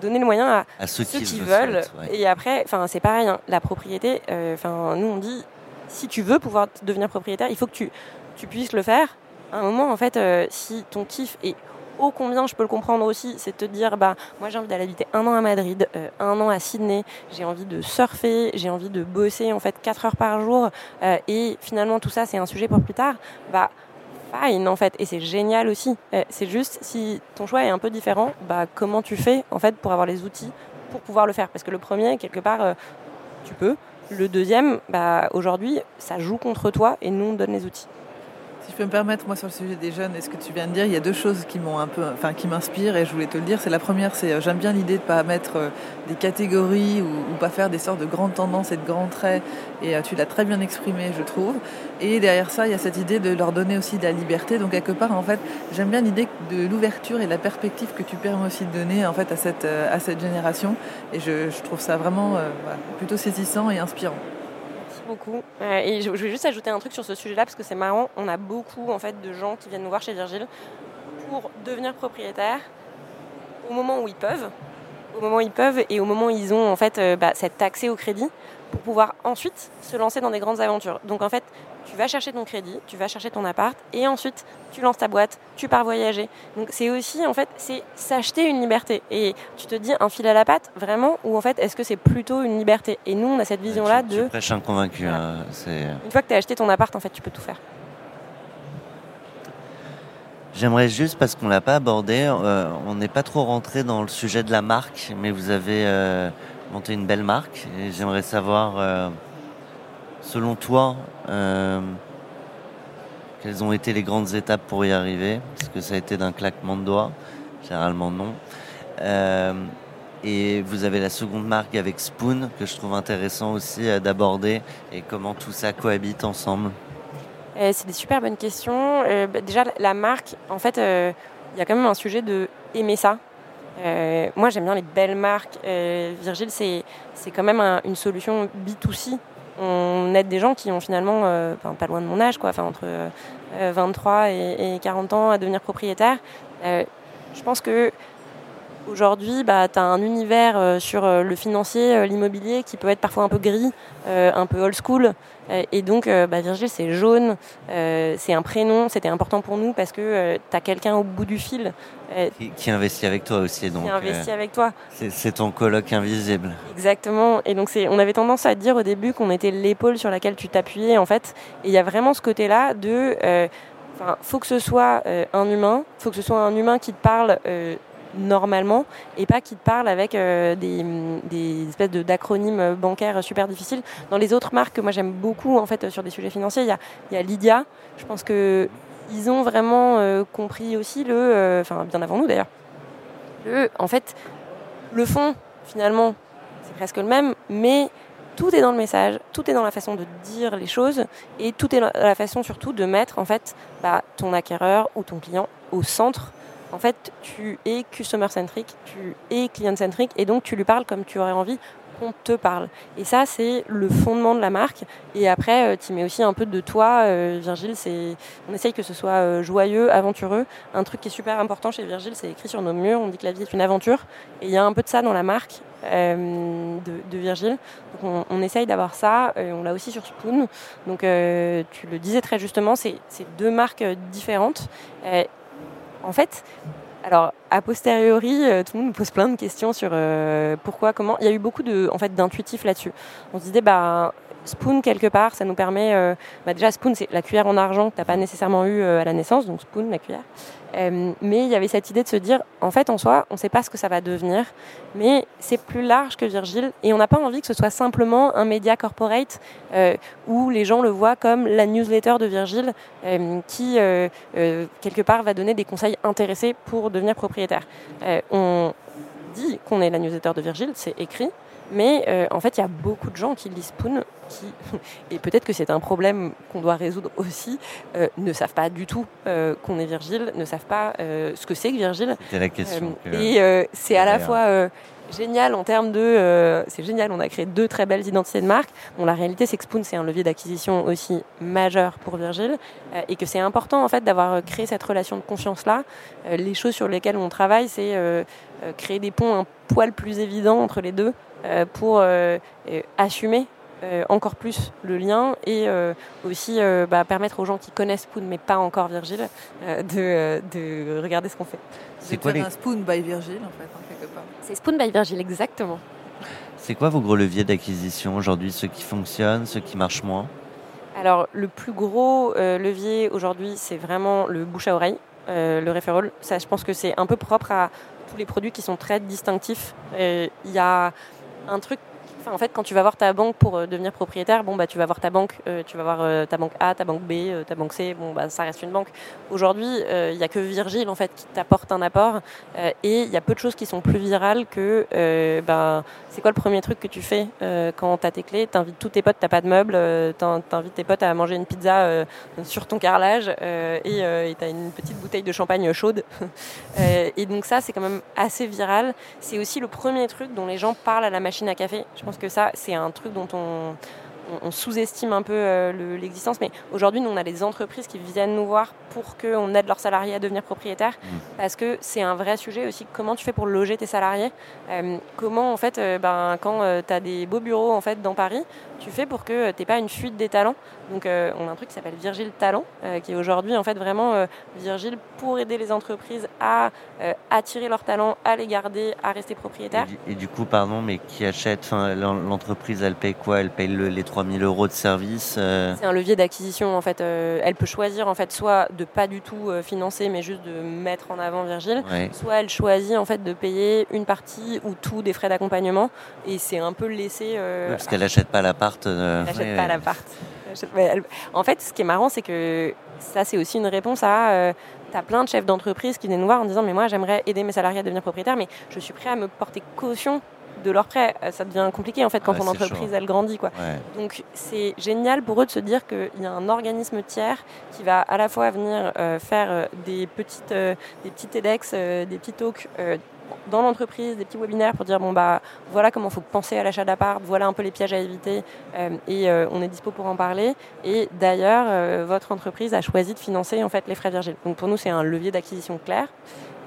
donner le moyen à, ceux, qui, veulent. Et après, enfin, c'est pareil. Hein, la propriété, euh, enfin, nous on dit, si tu veux pouvoir devenir propriétaire, il faut que tu, tu puisses le faire. À un moment, en fait, euh, si ton kiff est ô combien je peux le comprendre aussi, c'est de te dire bah moi j'ai envie d'aller habiter un an à Madrid, euh, un an à Sydney, j'ai envie de surfer, j'ai envie de bosser en fait 4 heures par jour et finalement tout ça c'est un sujet pour plus tard. Bah fine en fait et c'est génial aussi. Euh, c'est juste si ton choix est un peu différent, bah comment tu fais en fait pour avoir les outils pour pouvoir le faire? Parce que le premier quelque part euh, tu peux, le deuxième bah aujourd'hui ça joue contre toi et nous on donne les outils. Si je peux me permettre, moi sur le sujet des jeunes, et ce que tu viens de dire, il y a deux choses qui m'ont un peu, enfin qui m'inspirent et je voulais te le dire. C'est la première, c'est euh, j'aime bien l'idée de pas mettre euh, des catégories ou, pas faire des sortes de grandes tendances et de grands traits. Et euh, tu l'as très bien exprimé, je trouve. Et derrière ça, il y a cette idée de leur donner aussi de la liberté. Donc quelque part, en fait, j'aime bien l'idée de l'ouverture et de la perspective que tu permets aussi de donner en fait à cette à cette génération. Et je, trouve ça vraiment plutôt saisissant et inspirant Euh, et je, vais juste ajouter un truc sur ce sujet-là parce que c'est marrant. On a beaucoup en fait de gens qui viennent nous voir chez Virgile pour devenir propriétaires au moment où ils peuvent, au moment où ils peuvent et au moment où ils ont en fait euh, bah, cet accès au crédit pour pouvoir ensuite se lancer dans des grandes aventures. Tu vas chercher ton crédit, tu vas chercher ton appart, et ensuite tu lances ta boîte, tu pars voyager. Donc c'est aussi en fait c'est s'acheter une liberté. Et tu te dis un fil à la patte vraiment, ou en fait est-ce que c'est plutôt une liberté? Et nous on a cette vision là de. Tu prêches un convaincu. Hein, une fois que tu as acheté ton appart, en fait tu peux tout faire. J'aimerais juste, parce qu'on l'a pas abordé, euh, on n'est pas trop rentré dans le sujet de la marque, mais vous avez euh, monté une belle marque, et j'aimerais savoir, euh, selon toi, euh, quelles ont été les grandes étapes pour y arriver? Est-ce que ça a été d'un claquement de doigts? Généralement non. Euh, et vous avez la seconde marque avec Spoon que je trouve intéressant aussi euh, d'aborder et comment tout ça cohabite ensemble? C'est des super bonnes questions. Bah, déjà la marque, en fait, il y a quand même un sujet de aimer ça. moi, j'aime bien les belles marques. Virgile, c'est quand même une solution B2C on aide des gens qui ont finalement, euh, pas loin de mon âge, quoi, entre 23 euh, et, 40 ans à devenir propriétaire. Euh, je pense que Aujourd'hui, bah, tu as un univers sur le financier, l'immobilier qui peut être parfois un peu gris, un peu old school. et donc, bah, Virgile, c'est jaune, c'est un prénom, c'était important pour nous parce que tu as quelqu'un au bout du fil euh, qui, investit avec toi aussi. Donc, qui investit euh, avec toi. C'est ton colloque invisible. Exactement. Et donc, on avait tendance à dire au début qu'on était l'épaule sur laquelle tu t'appuyais, en fait. Et il y a vraiment ce côté-là de. Euh, Enfin, faut que ce soit un humain, faut que ce soit un humain qui te parle normalement et pas qui te parle avec des, des, espèces d'acronymes bancaires super difficiles. Dans les autres marques que moi j'aime beaucoup en fait sur des sujets financiers, il y a, il y a Lydia. Je pense que ils ont vraiment euh, compris aussi le, euh, enfin bien avant nous d'ailleurs, Le, en fait, le fond, finalement, c'est presque le même, mais tout est dans le message, tout est dans la façon de dire les choses et tout est dans la façon surtout de mettre en fait bah, ton acquéreur ou ton client au centre. En fait, tu es customer centric, tu es client centric et donc tu lui parles comme tu aurais envie qu'on te parle. Et ça, c'est le fondement de la marque. Et après, euh, tu mets aussi un peu de toi. Euh, Virgile, c'est, on essaye que ce soit euh, joyeux, aventureux. Un truc qui est super important chez Virgile, c'est écrit sur nos murs. On dit que la vie est une aventure. Et il y a un peu de ça dans la marque de, Virgile. Donc on, essaye d'avoir ça. on l'a aussi sur Spoon. Donc tu le disais très justement, c'est, deux marques différentes. En fait, alors, a posteriori, euh, tout le monde nous pose plein de questions sur euh, pourquoi, comment. Il y a eu beaucoup de, en fait, d'intuitifs là-dessus. On se disait, bah, Spoon, quelque part, ça nous permet. Euh, bah déjà, Spoon, c'est la cuillère en argent que tu n'as pas nécessairement eu à la naissance, donc Spoon, la cuillère. Euh, mais il y avait cette idée de se dire, en fait, en soi, on ne sait pas ce que ça va devenir, mais c'est plus large que Virgile, et on n'a pas envie que ce soit simplement un média corporate euh, où les gens le voient comme la newsletter de Virgile, euh, qui quelque part va donner des conseils intéressés pour devenir propriétaire. on dit qu'on est la newsletter de Virgile, c'est écrit, mais euh, en fait, il y a beaucoup de gens qui lisent Spoon, qui, et peut-être que c'est un problème qu'on doit résoudre aussi, euh, ne savent pas du tout euh, qu'on est Virgile, ne savent pas ce que c'est que Virgile. C'est la question. et c'est à la fois génial en termes de. c'est génial, on a créé deux très belles identités de marque. Bon, la réalité, c'est que Spoon, c'est un levier d'acquisition aussi majeur pour Virgile et que c'est important en fait d'avoir créé cette relation de confiance-là. les choses sur lesquelles on travaille, c'est créer des ponts un poil plus évidents entre les deux. Euh, pour euh, assumer euh, encore plus le lien et aussi bah, permettre aux gens qui connaissent Spoon mais pas encore Virgile de, de, regarder ce qu'on fait. C'est quoi les... un Spoon by Virgile en fait, hein. C'est Spoon by Virgile, exactement. C'est quoi vos gros leviers d'acquisition aujourd'hui, ceux qui fonctionnent, ceux qui marchent moins? Alors le plus gros levier aujourd'hui, c'est vraiment le bouche à oreille, le referral. Ça, je pense que c'est un peu propre à tous les produits qui sont très distinctifs. Il y a un truc en fait, quand tu vas voir ta banque pour euh, devenir propriétaire, bon, bah, tu vas voir ta banque, euh, tu vas voir euh, ta banque A, ta banque B, ta banque C, bon, bah, ça reste une banque. Aujourd'hui, il n'y a que Virgile, en fait, qui t'apporte un apport. et il y a peu de choses qui sont plus virales que, ben, c'est quoi le premier truc que tu fais quand tu as tes clés? T'invites tous tes potes, t'as pas de meubles, t'invites tes potes à manger une pizza sur ton carrelage et tu as une petite bouteille de champagne chaude. et donc ça, c'est quand même assez viral. C'est aussi le premier truc dont les gens parlent à la machine à café. Pense que ça, c'est un truc dont on, on, sous-estime un peu euh, l'existence. Mais aujourd'hui, nous, on a des entreprises qui viennent nous voir pour qu'on aide leurs salariés à devenir propriétaires. Mmh. Parce que c'est un vrai sujet aussi. Comment tu fais pour loger tes salariés? Euh, Comment, en fait, euh, ben, quand tu as des beaux bureaux en fait, dans Paris, tu fais pour que tu pas une fuite des talents? Donc, on a un truc qui s'appelle Virgile Talent, qui est aujourd'hui, en fait, vraiment Virgile pour aider les entreprises à attirer leurs talents, à les garder, à rester propriétaires. Et du, coup, pardon, mais qui achète L'entreprise, elle paye quoi? Elle paye les 3 3000 euros de service euh. C'est un levier d'acquisition en fait. Euh, elle peut choisir en fait soit de pas du tout euh, financer mais juste de mettre en avant Virgile, soit elle choisit en fait de payer une partie ou tout des frais d'accompagnement et c'est un peu laissé. parce qu'elle n'achète pas l'appart. Elle n'achète pas l'appart. En fait, ce qui est marrant, c'est que ça, c'est aussi une réponse à. tu as plein de chefs d'entreprise qui viennent nous voir en disant Mais moi, j'aimerais aider mes salariés à devenir propriétaires, mais je suis prêt à me porter caution de leur prêt. Euh, ça devient compliqué en fait quand ton entreprise elle grandit quoi. Donc c'est génial pour eux de se dire qu'il y a un organisme tiers qui va à la fois venir euh, faire euh, des petites des petits TEDx, des petits talks dans l'entreprise, des petits webinaires pour dire bon bah voilà comment faut penser à l'achat d'appart, voilà un peu les pièges à éviter et on est dispo pour en parler. Et d'ailleurs votre entreprise a choisi de financer en fait les frais Virgile. Donc pour nous c'est un levier d'acquisition clair.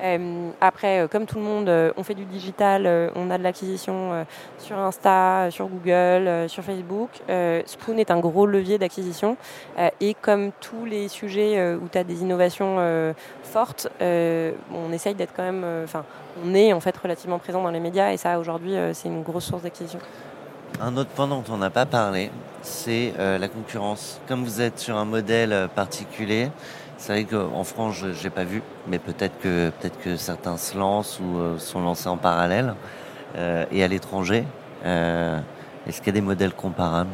Euh, après, euh, comme tout le monde, euh, on fait du digital, on a de l'acquisition sur Insta, sur Google, sur Facebook. Spoon est un gros levier d'acquisition. et comme tous les sujets où tu as des innovations fortes, on essaye d'être quand même. Enfin, on est en fait relativement présent dans les médias et ça, aujourd'hui, c'est une grosse source d'acquisition. Un autre point dont on n'a pas parlé, c'est la concurrence. Comme vous êtes sur un modèle particulier, c'est vrai qu'en France, je n'ai pas vu, mais peut-être que, peut que certains se lancent ou euh, sont lancés en parallèle. Euh, et à l'étranger, euh, est-ce qu'il y a des modèles comparables?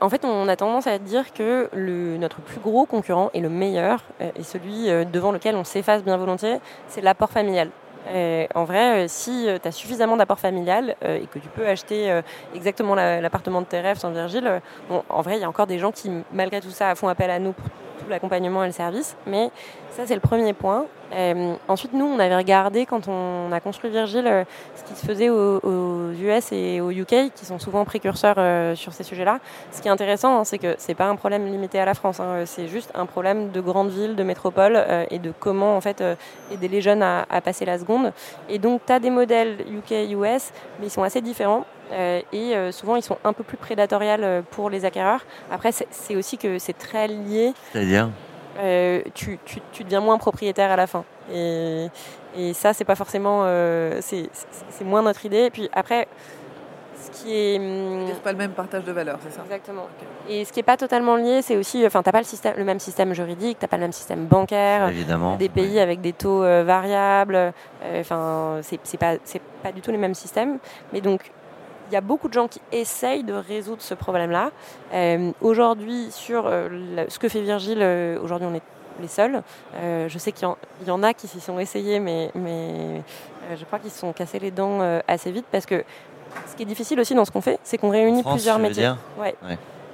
En fait, on a tendance à dire que notre plus gros concurrent et le meilleur, et celui devant lequel on s'efface bien volontiers, c'est l'apport familial. en vrai, si tu as suffisamment d'apport familial et que tu peux acheter exactement l'appartement de tes rêves sans Virgile, en vrai, il y a encore des gens qui, malgré tout ça, font appel à nous pour l'accompagnement et le service. Mais ça, c'est le premier point. Euh, ensuite, nous, on avait regardé quand on a construit Virgile euh, ce qui se faisait aux, US et au UK, qui sont souvent précurseurs euh, sur ces sujets-là. Ce qui est intéressant, hein, c'est que c'est pas un problème limité à la France. Hein. c'est juste un problème de grandes villes, de métropoles et de comment en fait aider les jeunes à, à passer la seconde. Et donc, tu as des modèles UK-US, mais ils sont assez différents. Et souvent, ils sont un peu plus prédatoriales pour les acquéreurs. Après, c'est aussi que c'est très lié. C'est-à-dire? Euh, tu, deviens moins propriétaire à la fin. Et, ça, c'est pas forcément. Euh, c'est moins notre idée. Et puis après, ce qui est. Hum, c'est pas le même partage de valeur, c'est ça? Exactement. Et ce qui est pas totalement lié, c'est aussi. Enfin, t'as pas le, système, le même système juridique, t'as pas le même système bancaire. Évidemment. Des pays avec des taux euh, variables. Enfin, c'est pas, pas du tout les mêmes systèmes. Mais donc, y a beaucoup de gens qui essayent de résoudre ce problème-là. Euh, aujourd'hui, sur euh, ce que fait Virgile, euh, aujourd'hui on est les seuls. je sais qu'il y, en a qui s'y sont essayés, mais, mais je crois qu'ils se sont cassés les dents assez vite parce que ce qui est difficile aussi dans ce qu'on fait, c'est qu'on réunit plusieurs métiers. Ouais.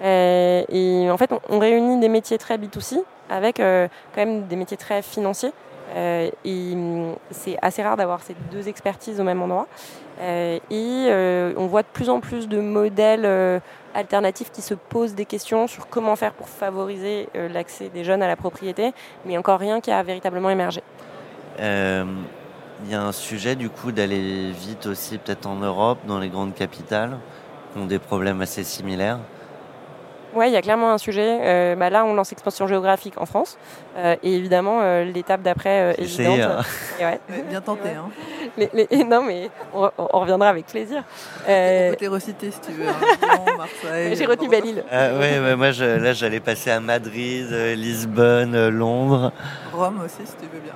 et en fait, on, on, réunit des métiers très B2C avec quand même des métiers très financiers. Et hum, c'est assez rare d'avoir ces deux expertises au même endroit. Euh, et euh, on voit de plus en plus de modèles euh, alternatifs qui se posent des questions sur comment faire pour favoriser l'accès des jeunes à la propriété, mais encore rien qui a véritablement émergé. Il y a un sujet du coup d'aller vite aussi peut-être en Europe, dans les grandes capitales, qui ont des problèmes assez similaires. Oui, il y a clairement un sujet. Euh, bah là, on lance expansion géographique en France. Euh, et évidemment, euh, l'étape d'après est évidente. Hein. Ouais. Bien tenté. Hein. non, mais on, reviendra avec plaisir. Peut te reciter si tu veux. Hein. J'ai retenu Belle-Île. Ah, ouais, moi, je, là, j'allais passer à Madrid, Lisbonne, Londres. Rome aussi, si tu veux bien.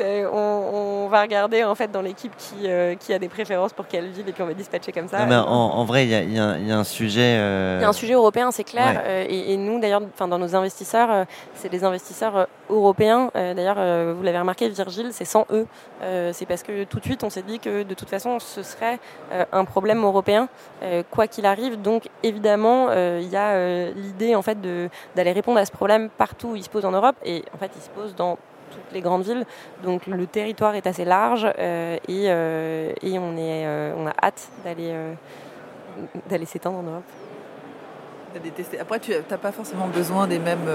Euh, on, va regarder en fait dans l'équipe qui, euh, qui, a des préférences pour quelle ville et puis on va dispatcher comme ça. en, vrai, il y, a, un sujet. Il y a un sujet européen, c'est clair. Euh, et, nous, d'ailleurs, dans nos investisseurs, c'est des investisseurs européens. d'ailleurs, vous l'avez remarqué, Virgile, c'est sans eux. c'est parce que tout de suite, on s'est dit que de toute façon, ce serait un problème européen, quoi qu'il arrive. Donc, évidemment, il y a l'idée en fait d'aller répondre à ce problème partout où il se pose en Europe. Et en fait, il se pose dans les grandes villes. Donc le territoire est assez large euh, et, euh, et, on, est, euh, on a hâte d'aller d'aller s'étendre en Europe. Après, tu n'as pas forcément besoin des mêmes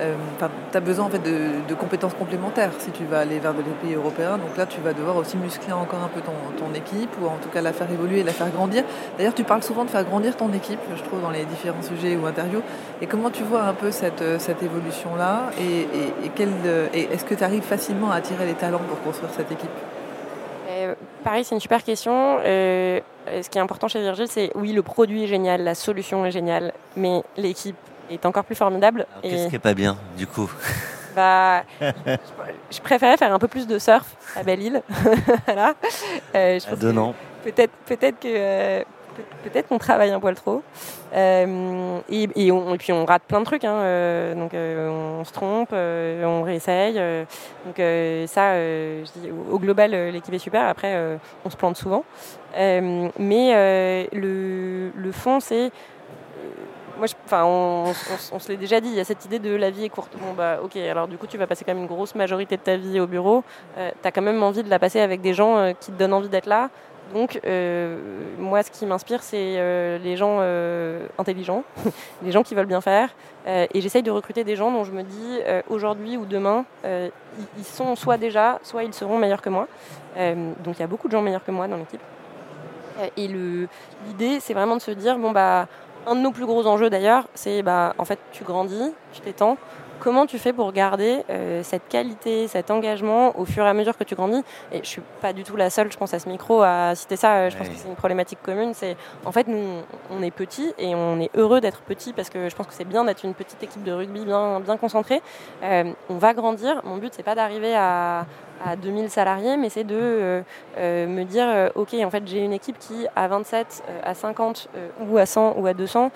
euh, tu as besoin en fait de, compétences complémentaires si tu vas aller vers des pays européens. Donc là, tu vas devoir aussi muscler encore un peu ton, équipe ou en tout cas la faire évoluer la faire grandir. D'ailleurs, tu parles souvent de faire grandir ton équipe, je trouve, dans les différents sujets ou interviews. Et comment tu vois un peu cette, cette évolution-là Et, et, est-ce que tu arrives facilement à attirer les talents pour construire cette équipe? Euh, pareil, c'est une super question. Euh, ce qui est important chez Virgile, c'est oui, le produit est génial, la solution est géniale, mais l'équipe est encore plus formidable. Qu'est-ce qui est pas bien, du coup bah, je préférais faire un peu plus de surf à Belle-Île. voilà. Euh, Peut-être, peut-être que euh, peut-être qu'on travaille un poil trop. Euh, et, et, puis on rate plein de trucs. Hein, donc on se trompe, on réessaye. donc ça, je dis, au global, l'équipe est super. Après, on se plante souvent. mais le, le fond, c'est moi, enfin, on, se l'est déjà dit, il y a cette idée de la vie est courte. Bon, bah, ok, alors du coup, tu vas passer quand même une grosse majorité de ta vie au bureau. Euh, tu as quand même envie de la passer avec des gens euh, qui te donnent envie d'être là. Donc, euh, moi, ce qui m'inspire, c'est les gens intelligents, les gens qui veulent bien faire. et j'essaye de recruter des gens dont je me dis, aujourd'hui ou demain, ils, sont soit déjà, soit ils seront meilleurs que moi. donc, il y a beaucoup de gens meilleurs que moi dans l'équipe. et l'idée, c'est vraiment de se dire, bon, bah, un de nos plus gros enjeux d'ailleurs, c'est bah, en fait tu grandis, tu t'étends. Comment tu fais pour garder euh, cette qualité, cet engagement au fur et à mesure que tu grandis? Et je suis pas du tout la seule, je pense à ce micro, à citer ça. Euh, je pense que c'est une problématique commune. C'est en fait nous, on est petits et on est heureux d'être petits parce que je pense que c'est bien d'être une petite équipe de rugby bien bien concentrée. Euh, on va grandir. Mon but c'est pas d'arriver à, à 2000 salariés, mais c'est de euh, euh, me dire, euh, ok, en fait, j'ai une équipe qui, à 27, à 50 ou à 100 ou à 200,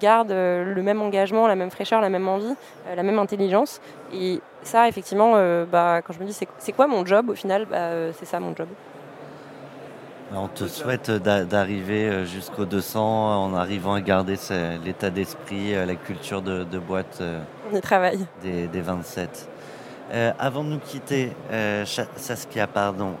garde le même engagement, la même fraîcheur, la même envie, la même l'intelligence. Et ça, effectivement, bah, quand je me dis c'est quoi mon job, au final, bah, c'est ça mon job. On te souhaite d'arriver jusqu'au 200 en arrivant à garder l'état d'esprit, la culture de, boîte On y travaille. Des, des 27. Avant de nous quitter, Saskia, pardon,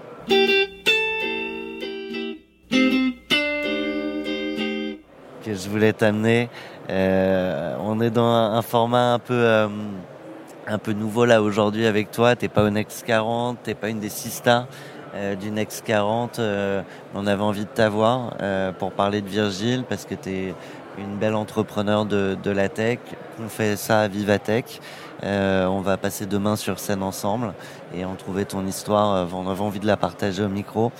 que je voulais t'amener. Euh, on est dans un, format un peu, euh, un peu nouveau là aujourd'hui avec toi. T'es pas au Next 40, t'es pas une des six stars euh, du Next 40. on avait envie de t'avoir pour parler de Virgile parce que t'es une belle entrepreneur de la tech. On fait ça à Vivatech. Euh, on va passer demain sur scène ensemble et on trouvait ton histoire, euh, on avait envie de la partager au micro.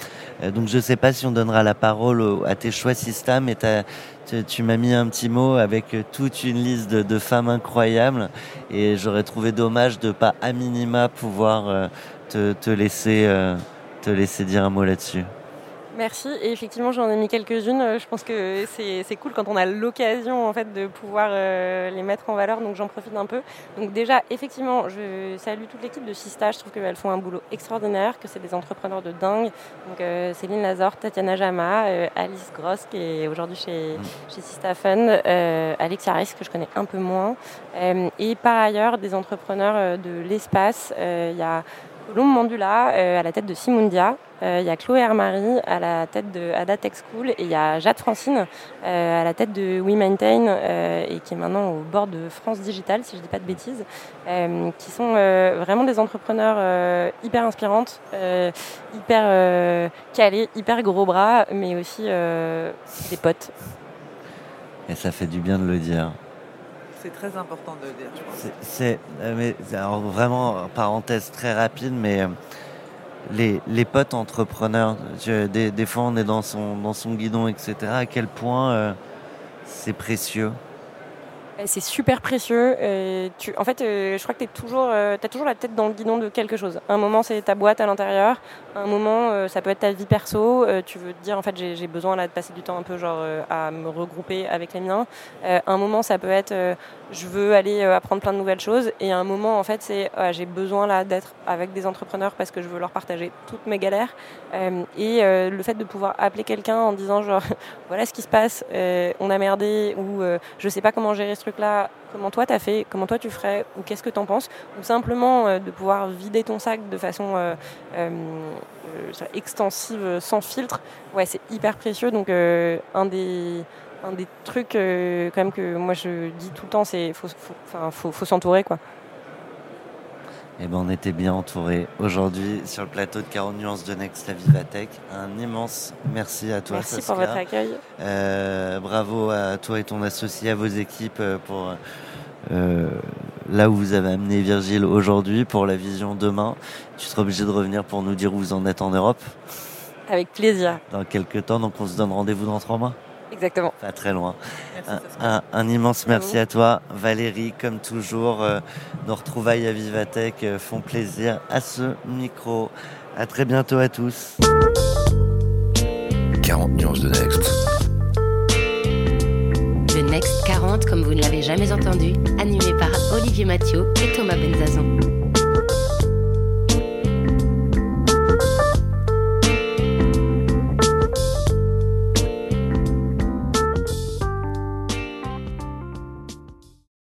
Euh, donc je sais pas si on donnera la parole à tes choix Sista, mais tu, m'as mis un petit mot avec toute une liste de, femmes incroyables et j'aurais trouvé dommage de pas à minima pouvoir te, laisser, te laisser dire un mot là-dessus. Merci. Et effectivement, j'en ai mis quelques-unes. Je pense que c'est cool quand on a l'occasion en fait de pouvoir euh, les mettre en valeur. Donc j'en profite un peu. Donc déjà, effectivement, je salue toute l'équipe de Sista. Je trouve qu'elles font un boulot extraordinaire, que c'est des entrepreneurs de dingue. Donc euh, Céline Lazor, Tatiana Jama, euh, Alice Gross qui est aujourd'hui chez, chez Sista Fund, Alex Harris que je connais un peu moins. et par ailleurs, des entrepreneurs de l'espace. Il y a Colombe Mandula à la tête de Simundia, euh, il y a Chloé Hermary à la tête de Ada Tech School et il y a Jade Francine euh, à la tête de We Maintain euh, et qui est maintenant au bord de France Digital, si je ne dis pas de bêtises, qui sont vraiment des entrepreneurs hyper inspirantes, hyper calés, hyper gros bras, mais aussi des potes. Et ça fait du bien de le dire. C'est très important de le dire, je pense. C'est, mais, alors vraiment, parenthèse très rapide, mais les, les potes entrepreneurs. des, des, fois, on est dans son, dans son guidon, etc. À quel point euh, c'est précieux? Euh, c'est super précieux. Euh, tu, en fait, euh, je crois que tu toujours, as toujours la tête dans le guidon de quelque chose. Un moment, c'est ta boîte à l'intérieur. Un moment, ça peut être ta vie perso. tu veux te dire, en fait, j'ai besoin là, de passer du temps un peu genre à me regrouper avec les miens. un moment, ça peut être, je veux aller apprendre plein de nouvelles choses. Et un moment, en fait, c'est, j'ai besoin là d'être avec des entrepreneurs parce que je veux leur partager toutes mes galères. et le fait de pouvoir appeler quelqu'un en disant, genre, voilà ce qui se passe, on a merdé ou je sais pas comment gérer ce truc là comment toi tu as fait, comment toi tu ferais, ou qu'est-ce que tu en penses, ou simplement euh, de pouvoir vider ton sac de façon euh, euh, extensive, sans filtre, ouais, c'est hyper précieux. Donc, un des un des trucs quand même que moi je dis tout le temps, c'est faut, faut, faut s'entourer quoi. Eh ben, on était bien entouré aujourd'hui sur le plateau de 40 nuances de Next La Vivatech. Un immense merci à toi. Merci pour votre accueil. Euh, bravo à toi et ton associé, à vos équipes euh, pour euh, là où vous avez amené Virgile aujourd'hui, pour la vision demain. Tu seras obligé de revenir pour nous dire où vous en êtes en Europe. Avec plaisir. Dans quelques temps, donc on se donne rendez-vous dans trois mois. Exactement. Pas très loin. un, immense merci à toi, Valérie. Comme toujours, euh, nos retrouvailles à Vivatech euh, font plaisir à ce micro. À très bientôt à tous. 40 nuances de Next. Le Next 40, comme vous ne l'avez jamais entendu, animé par Olivier Mathieu et Thomas Benzazon.